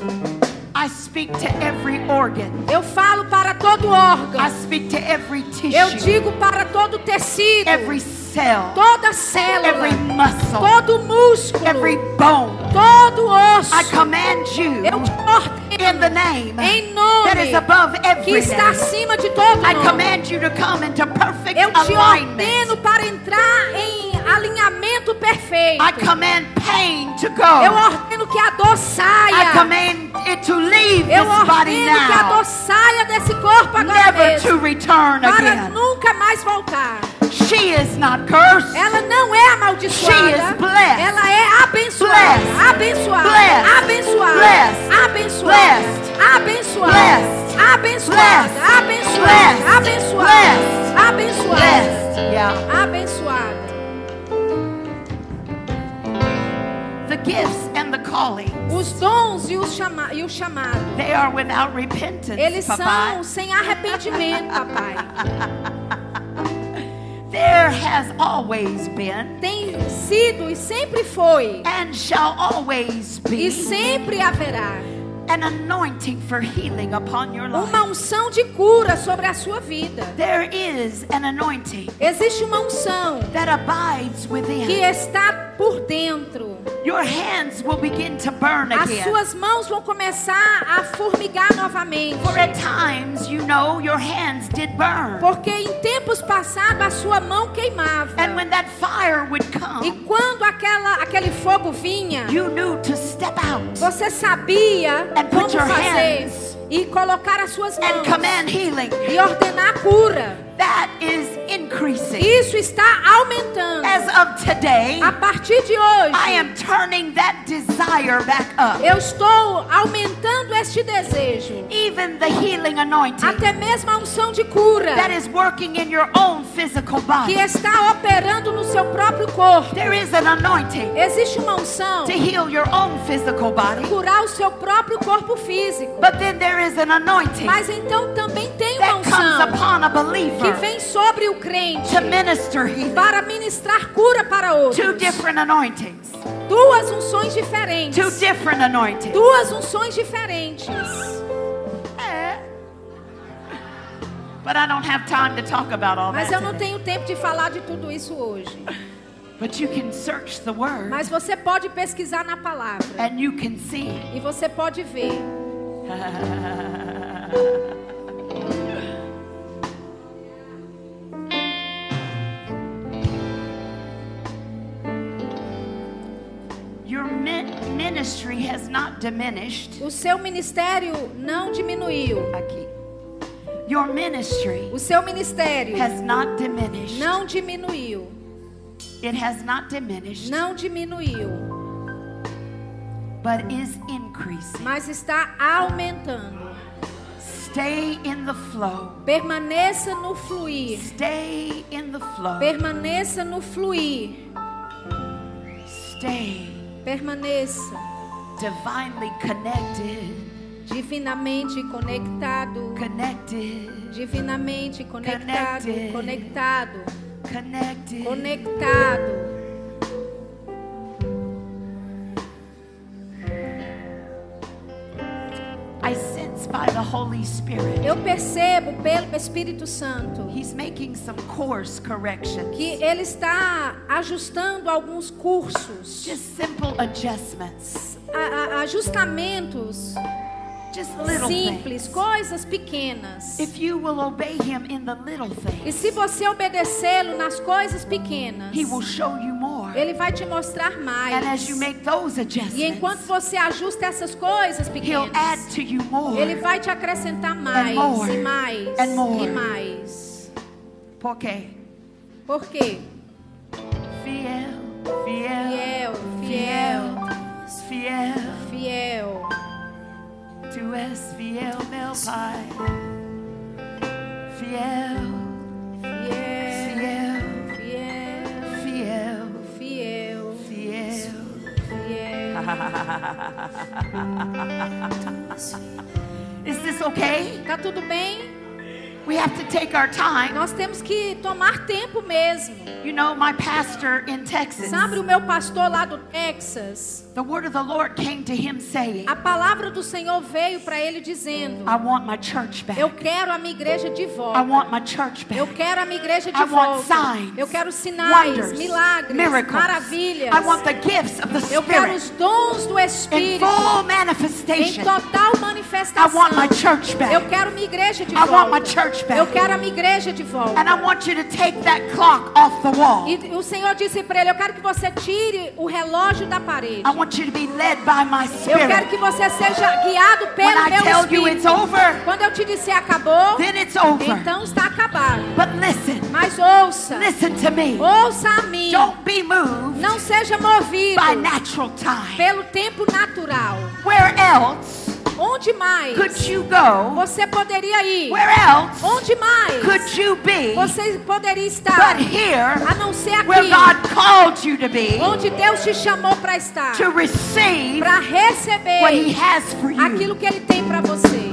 I speak to every organ. Eu falo para todo órgão. I speak to every Eu tissue, digo para todo tecido. every cell, Toda célula. every muscle, Todo músculo. every bone. Todo osso. I command you Eu te ordeno. in the name Em nome that is above que every está name. acima de todo I nome. command you to come into perfect Eu te ordeno para entrar em alinhamento perfeito. I command pain to Eu go. ordeno que a dor I saia. command it to leave Eu this body ordeno que a now, dor saia desse corpo agora never mesmo. to return Para again. nunca mais voltar. She is not cursed. Ela não é amaldiçoada. She is blessed. Ela é abençoada. Blessed. Abençoada. Blessed. Abençoada. Blessed. Abençoada. Abençoada. Blessed. Abençoada. Abençoada. Abençoada. Abençoada. Yeah. Abençoada. The gifts and the calling. os dons e, os chama e o chamado. They are without repentance, Eles papai. são sem arrependimento, papai. There has always been Tem sido e sempre foi. and shall always E be sempre haverá an anointing for healing upon your life. uma unção de cura sobre a sua vida. There is an anointing Existe uma unção that abides que within. está por dentro. Your hands will begin to burn As again. suas mãos vão começar a formigar novamente. For at times, you know, your hands did burn. Porque em tempos passados a sua mão queimava. And when that fire would E come, quando aquela, aquele fogo vinha, you knew to step out você sabia And como put your fazer hands e colocar as suas and mãos command healing. e ordenar a cura. That is increasing. Isso está aumentando. As of today, A partir de hoje, I am turning that desire back up. eu estou aumentando este desejo. Even the healing anointing Até mesmo a unção de cura that is working in your own physical que body. está operando no seu próprio corpo. There is an anointing Existe uma unção to heal your own physical body. curar o seu próprio corpo físico. But then there is an anointing Mas então também tem uma that comes unção upon a que vem sobre o crente to minister healing. para ministrar cura para outros. Duas unções diferentes. Duas unções diferentes. All Mas eu não tenho tempo de falar de tudo isso hoje. But you can search the word Mas você pode pesquisar na palavra and you can see. e você pode ver. ministry has not diminished. O seu ministério não diminuiu. Aqui. Your ministry O seu ministério has not diminished. não diminuiu. It has not diminished, Não diminuiu. but is increasing. Mas está aumentando. Stay in the flow. Permaneça no fluir. Stay in the flow. Permaneça no fluir. Stay Permaneça divinely connected. divinamente conectado. Connected. Divinamente conectado. Connected. Conectado. Connected. Conectado. Holy Spirit. Eu percebo pelo Espírito Santo He's making some course corrections. que ele está ajustando alguns cursos, Just simple adjustments. a- a- ajustamentos Just little simples, things. coisas pequenas. If you will obey him in the little E things, se você obedecê-lo nas coisas pequenas, he will show you. Ele vai te mostrar And mais. as you make those E enquanto você ajusta essas coisas he'll pequenas, add to you more. ele vai te acrescentar mais more. e mais And more. e mais. Por quê? fiel, fiel, Fiel, fiel, fiel. fiel. Tu és fiel, meu Pai. Fiel, Fiel, Is this okay? Tá tudo bem? We have to take our time. Nós temos que tomar tempo mesmo. You know, my pastor in Texas, Sabe o meu pastor lá do Texas? The word of the Lord came to him saying, A palavra do Senhor veio para ele dizendo: I want my church back. Eu quero a minha igreja de I volta. want my church Eu quero a minha igreja de I want volta. signs, Eu quero sinais, wonders, milagres, miracles. maravilhas. I want the gifts of the Eu quero os dons do in Espírito em total I manifestação. want my church back. Eu quero minha igreja de I want my volta. church back. Eu quero a minha igreja de volta. E o Senhor disse para ele: Eu quero que você tire o relógio da parede. I want you to be led by my Eu quero spirit. que você seja guiado When pelo I meu tell you it's Espírito. over, Quando eu te disser acabou, then it's over. então está acabado. But listen, Mas ouça, listen to me. ouça a mim. Don't be moved Não seja movido by natural time. pelo tempo natural. Where else Onde mais could you go? você poderia ir? Where else Onde mais could you be você poderia estar? but here A não ser where aqui, God called you to be onde Deus te chamou para estar, to receive para what He receber has for you? aquilo que Ele tem para você.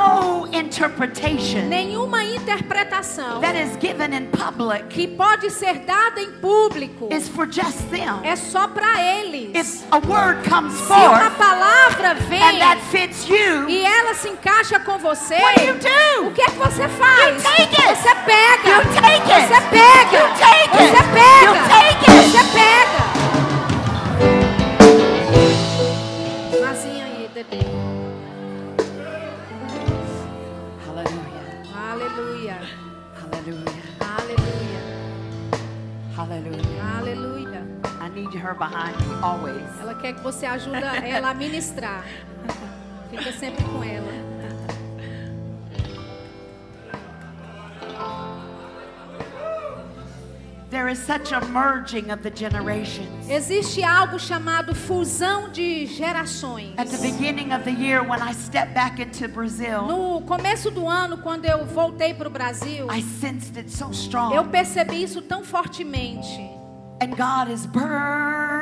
No interpretation Nenhuma interpretação that is given in public que pode ser dada em público is for just them. é só para eles. If a word comes Se uma forth palavra and vem that fits you, e ela se encaixa com você, what do you do? o que é que você faz? You take it. Você pega. You take it. Você pega. You take it. Você pega. You take it. Você pega. Mazinha aí, Dedê. Hallelujah. Aleluia. I need her behind me always. Ela quer que você ajude ela a ministrar. Fica sempre com ela. Existe algo chamado fusão de gerações. At the beginning of the year, when I stepped back into Brazil, No começo do ano, quando eu voltei para o Brasil, I sensed it so eu percebi isso tão fortemente. And God is burning,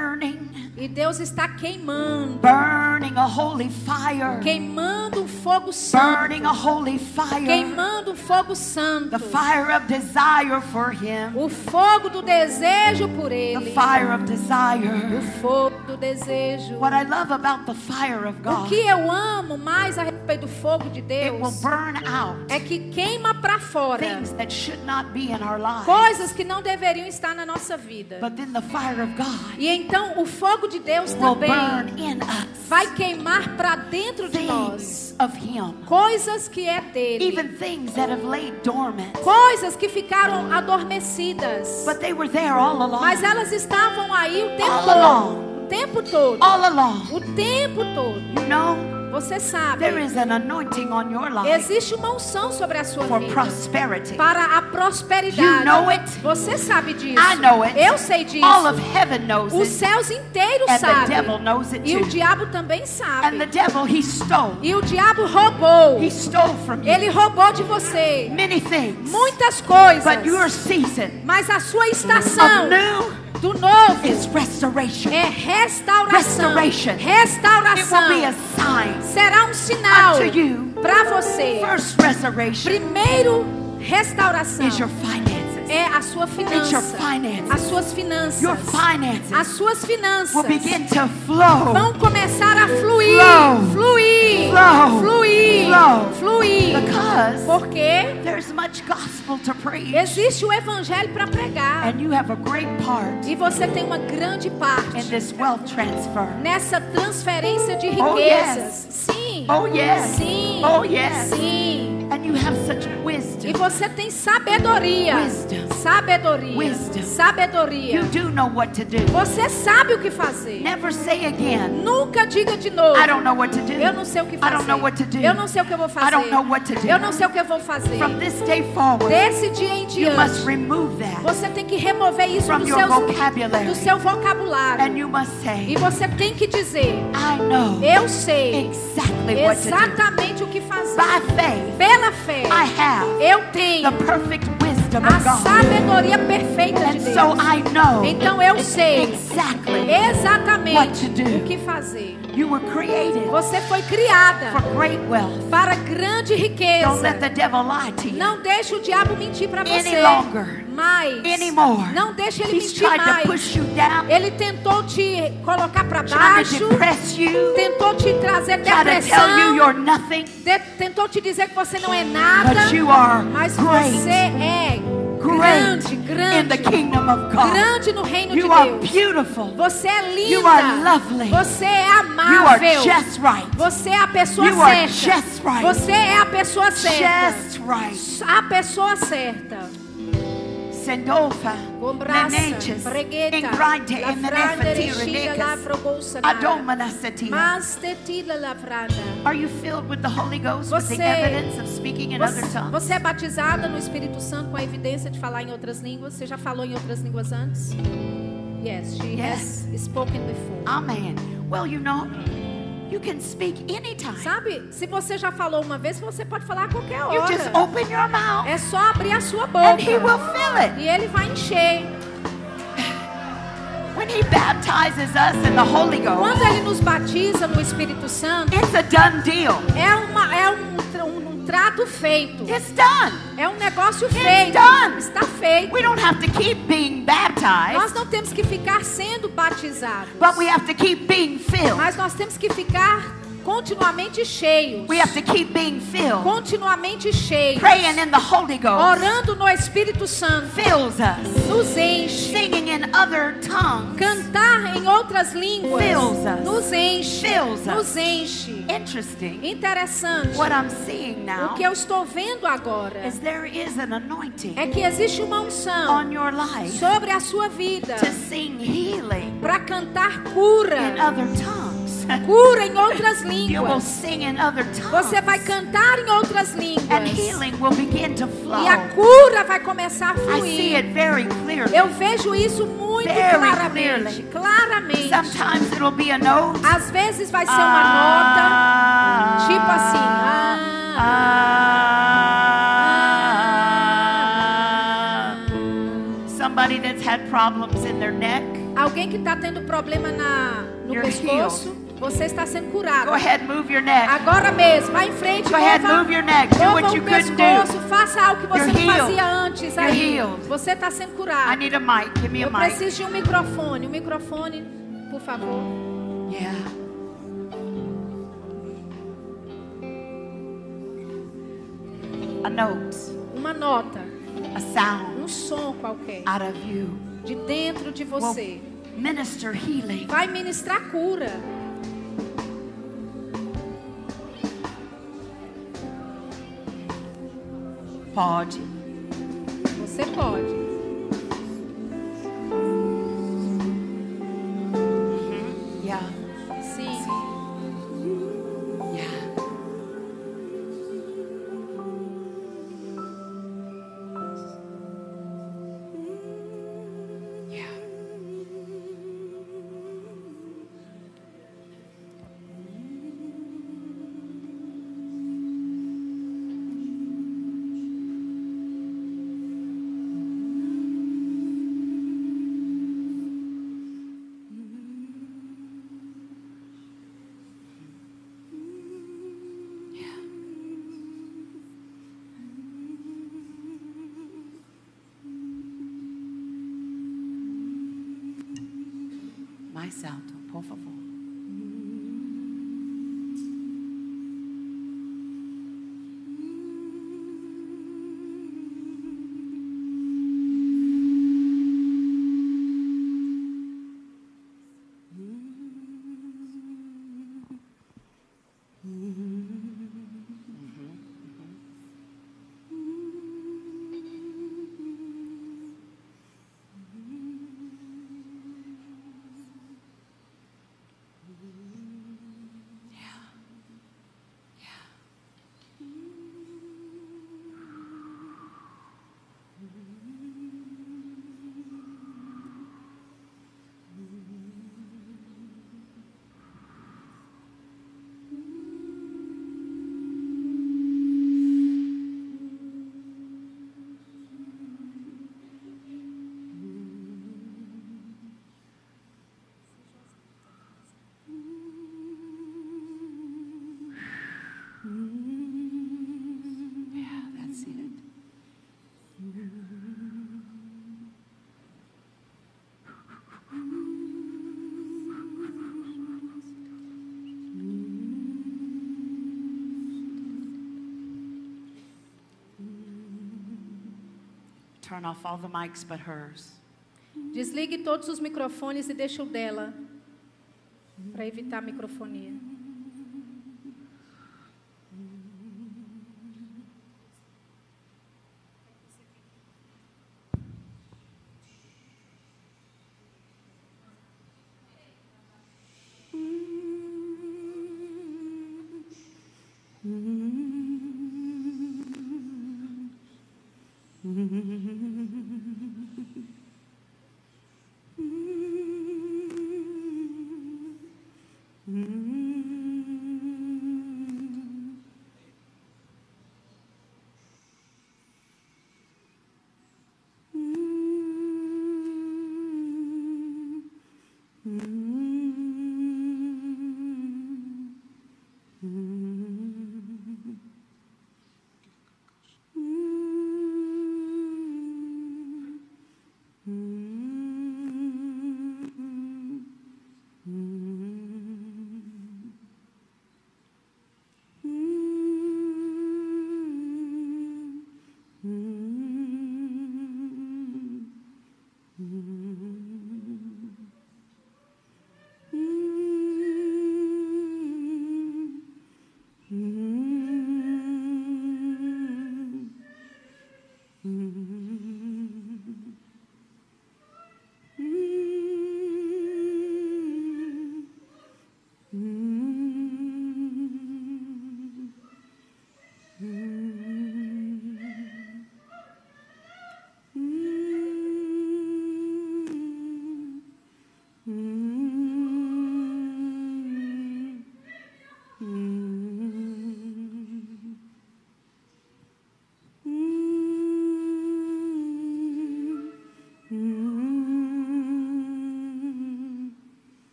E Deus está queimando, burning a holy fire, queimando um fogo santo, burning a holy fire, queimando um fogo santo, the fire of desire for Him, o fogo do desejo por the Ele, fire of o desire. fogo do desejo. What I love about the fire of O God, que eu amo mais a respeito do fogo de it will Deus burn out é que queima para fora things that should not be in our lives. coisas que não deveriam estar na nossa vida. But then the fire of God E então o fogo de Deus também vai queimar para dentro de nós coisas que é dele, coisas que ficaram adormecidas, mas elas estavam aí o tempo todo. along. tempo todo. O tempo todo. You know, Você sabe. there is an anointing on your life Existe uma unção sobre a sua vida. prosperity. Para a prosperidade. You know it. Você sabe disso. I know it. Eu sei disso. All of heaven knows Os céus inteiros And the sabem. devil knows it E o diabo também And the sabe. devil, he stole. E o diabo roubou. He stole from you Ele roubou de você many things. muitas coisas. But your season Mas a sua estação do novo is restoration. é restauração. Restoration. It will Restauração. be a sign Será um sinal para você. First restoration Primeiro, restauração. is your finances. É a sua finança. As suas finanças. As suas finanças will begin to flow. vão começar a fluir. Flow. Fluir. Flow. Fluir. Flow. Fluir. Because Porque there's much gospel to preach. existe o evangelho para pregar. And you have a great part E você tem uma grande in parte this wealth transfer. nessa transferência de Oh, riquezas. Sim. Oh, yes. Sim. Oh, yes. Sim. And you have such E wisdom. você tem sabedoria. Wisdom. Sabedoria. Wisdom. Sabedoria. You do know what to do. Você sabe o que fazer. Never say again, Nunca diga de novo. I don't know what to do. Eu não sei o que I fazer. don't know what to do. Eu não sei o que eu vou fazer. I don't know what to do. Eu não sei o que eu vou fazer. From this day forward, Desse dia em you must diante, remove that. você tem que remover isso do seu, do seu vocabulário. And you must E say, você tem que dizer: I know Eu sei exactly what to do. exatamente o que fazer. By faith, Pela fé, I have eu tenho the perfect wisdom a of God. sabedoria perfeita de Deus. so I know Então eu sei exactly what exatamente to do. o que fazer. You were created Você foi criada for great wealth. para grande Don't riqueza. let the devil lie to you. Não deixe o diabo mentir para Any você. longer. Mais. Anymore. Não deixe ele He's mentir tried to mais. push you down, Ele tentou te colocar para to baixo. depress you, Tentou te trazer trying to tell you depressão. you're nothing. de- tentou te dizer que você não é nada. But you are Mas great, você é great grande, in grande. the kingdom of God. Grande no reino de You are Deus. beautiful. Você é linda. You are lovely. Você é You are amável. just right. Você é a pessoa You are certa. just right. Você é a pessoa certa. Just right. A pessoa certa. Pregueta, Ingrante, Lafranda, Emenefati. Mastetila, Lavranda. Are you filled with the Holy Ghost with the Você- evidence of speaking in other Você, tongues? você é batizada no Espírito Santo com a evidência de falar em outras línguas? Você já falou em outras línguas antes? Yes, she Yes. has spoken before. Amen. Well, you know, you can speak anytime. Sabe, se você já falou uma vez, você pode falar a qualquer You just hora. open your mouth É só abrir a sua and He will boca. fill it. E ele vai encher. When He baptizes us in the Holy Ghost, Quando ele nos batiza no Espírito Santo, it's a done deal. é, uma, é um trato feito. It's done. É um negócio feito. done. Está feito. We don't have to keep being baptized, Nós não temos que ficar sendo batizados. but we have to keep being filled. Mas nós temos que ficar continuamente cheios. We have to keep being filled. Continuamente cheios. Praying in the Holy Ghost Orando no Espírito Santo. fills us. Nos enche. Singing in other tongues Cantar em outras línguas. Fills us. Nos enche. Fills us. Nos enche. Interesting. Interessante. What I'm seeing now O que eu estou vendo agora is there is an anointing é que existe uma unção on your life sobre a sua vida para cantar in cura. other tongues. Cura em outras You will línguas. sing in other tongues. Você vai cantar em outras and línguas. healing will begin to flow. E a cura vai começar a I see fluir. it very clearly. Eu vejo isso muito Very claramente. clearly. Claramente. Sometimes it'll be a note. Às vezes vai ser uma nota, tipo assim. Ah, Ah. Somebody that's had problems in their neck. alguém que está tendo problema na, no You're pescoço, você está sendo curado. Go ahead, move your neck. Agora mesmo, vai em frente, Go ahead, mova, move your neck. Do what you o couldn't do. faça algo que você You're não healed. fazia antes You're aí. healed. Você está sendo I curado. need a mic. Give me a Eu mic. preciso de um microfone. Um microfone, por favor. Yeah. A note, Uma nota, a sound um som qualquer. out of you De dentro de você. minister healing. Vai ministrar cura. Pode. Você pode. Mais alto, por favor. Turn off all the mics but hers. Desligue todos os microfones e deixe o dela. Para evitar a microfonia.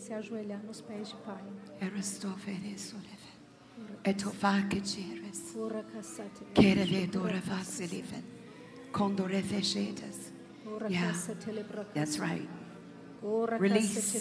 Você ajoelhar nos pés de pai. Aristofanes oleve. Etofakeceres. Ora cassate. Kerevedora vasiliven. Condore. Ora Yeah. That's right. Release.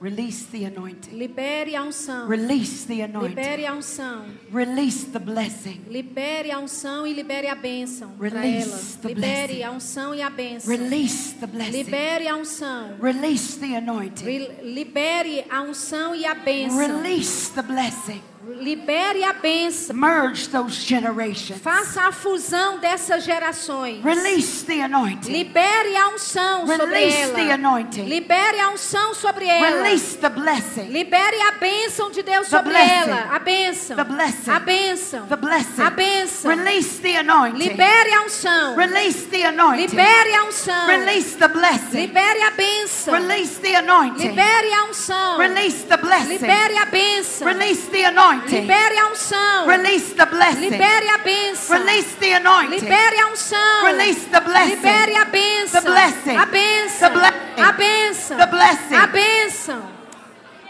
Release the anointing. Libere a unção. Release the anointing. Libere a unção. Release the blessing. Libere a unção e libere a bênção. Release the Libere blessing. a unção e a bênção. Release the blessing. Libere a unção. Release the anointing. Re- Libere a unção e a bênção. Release the blessing. Libere a bênção. Merge those generations. Faça a fusão dessas gerações. Release the anointing. Libere a unção sobre Release the ela. anointing. Libere a unção sobre ela. Release the blessing. Libere a bênção de Deus The sobre blessing. ela. A bênção. The blessing. A bênção. The blessing. A bênção. Release the anointing. Libere a unção. Release the anointing. Libere a unção. Release the blessing. Libere a bênção. Release the anointing. Libere a unção. Release the blessing. Libere a bênção. Release the anointing. Libere a unção. Release the blessing. Libere a bênção. Release the anointing. Libere a unção. Release the blessing. Libere a bênção. The blessing. A bênção. The blessing. A bênção. The blessing. A bênção.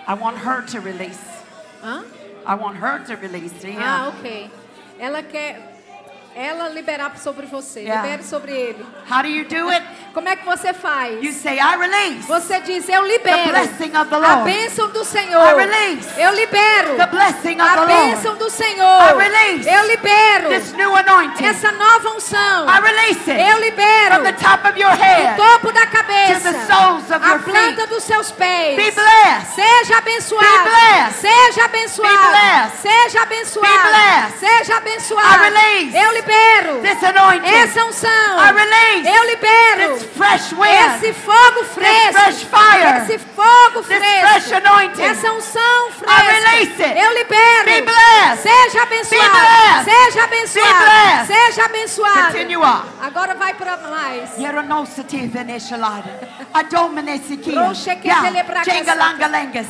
I want her to release. Hã? I want her to release. Ah, Yeah. ok. Ela quer ela liberar sobre você. Yeah. Libere sobre ele. How do you do it? Como é que você faz? You say, I release Você diz, eu libero the blessing of the a Lord. bênção do Senhor. I release Eu libero the blessing of a bênção do Senhor. I release Eu libero This new anointing. essa nova unção. I release it Eu libero from the top of your do head topo da to cabeça the soles of a your planta feet. dos seus pés. Be blessed. Seja abençoado. Be blessed. Seja abençoado. Be blessed. Seja abençoado. Be blessed. Seja abençoado. I release Eu libero This anointing. essa unção. I release Eu libero this fresh wind. esse fogo fresco. fresh fire. Esse fogo This fresco. fresh anointing. Essa unção I fresca. release it. Eu libero. Be blessed. Seja abençoado. blessed. Seja abençoado. Be blessed. Seja abençoado. Continue on. Agora vai para mais. Yeronosity.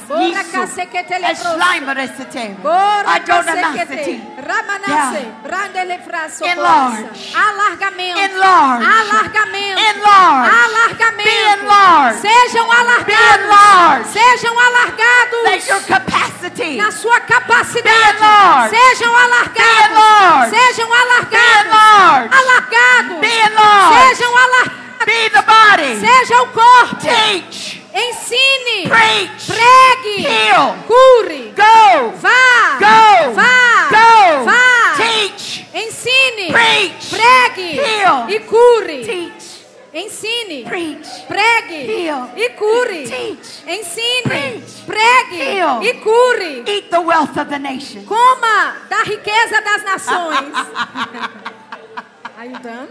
Bora Yisu. kase que telebrosa. Eslaimeresete. Casequete, ramanase, brandele Enlarge. alargamento, Enlarge. alargamento, Enlarge. alargamento, Be enlarged. sejam Be alargados, enlarged. sejam alargados Let your capacity na sua capacidade, Be enlarged. sejam Be alargados, enlarged. sejam be alargados, enlarged. alargados, Be enlarged. sejam alargados, Be the body. seja o corpo, Teach. Ensine, Preach. pregue, Heal. cure, Go. vá, Go. vá, Go. vá, Teach. ensine, Preach. pregue Heal. e cure, Teach. ensine, Preach. pregue Heal. e cure, Teach. ensine, Preach. pregue Heal. e cure. Eat the wealth of the nation. Coma da riqueza das nações. Are you done?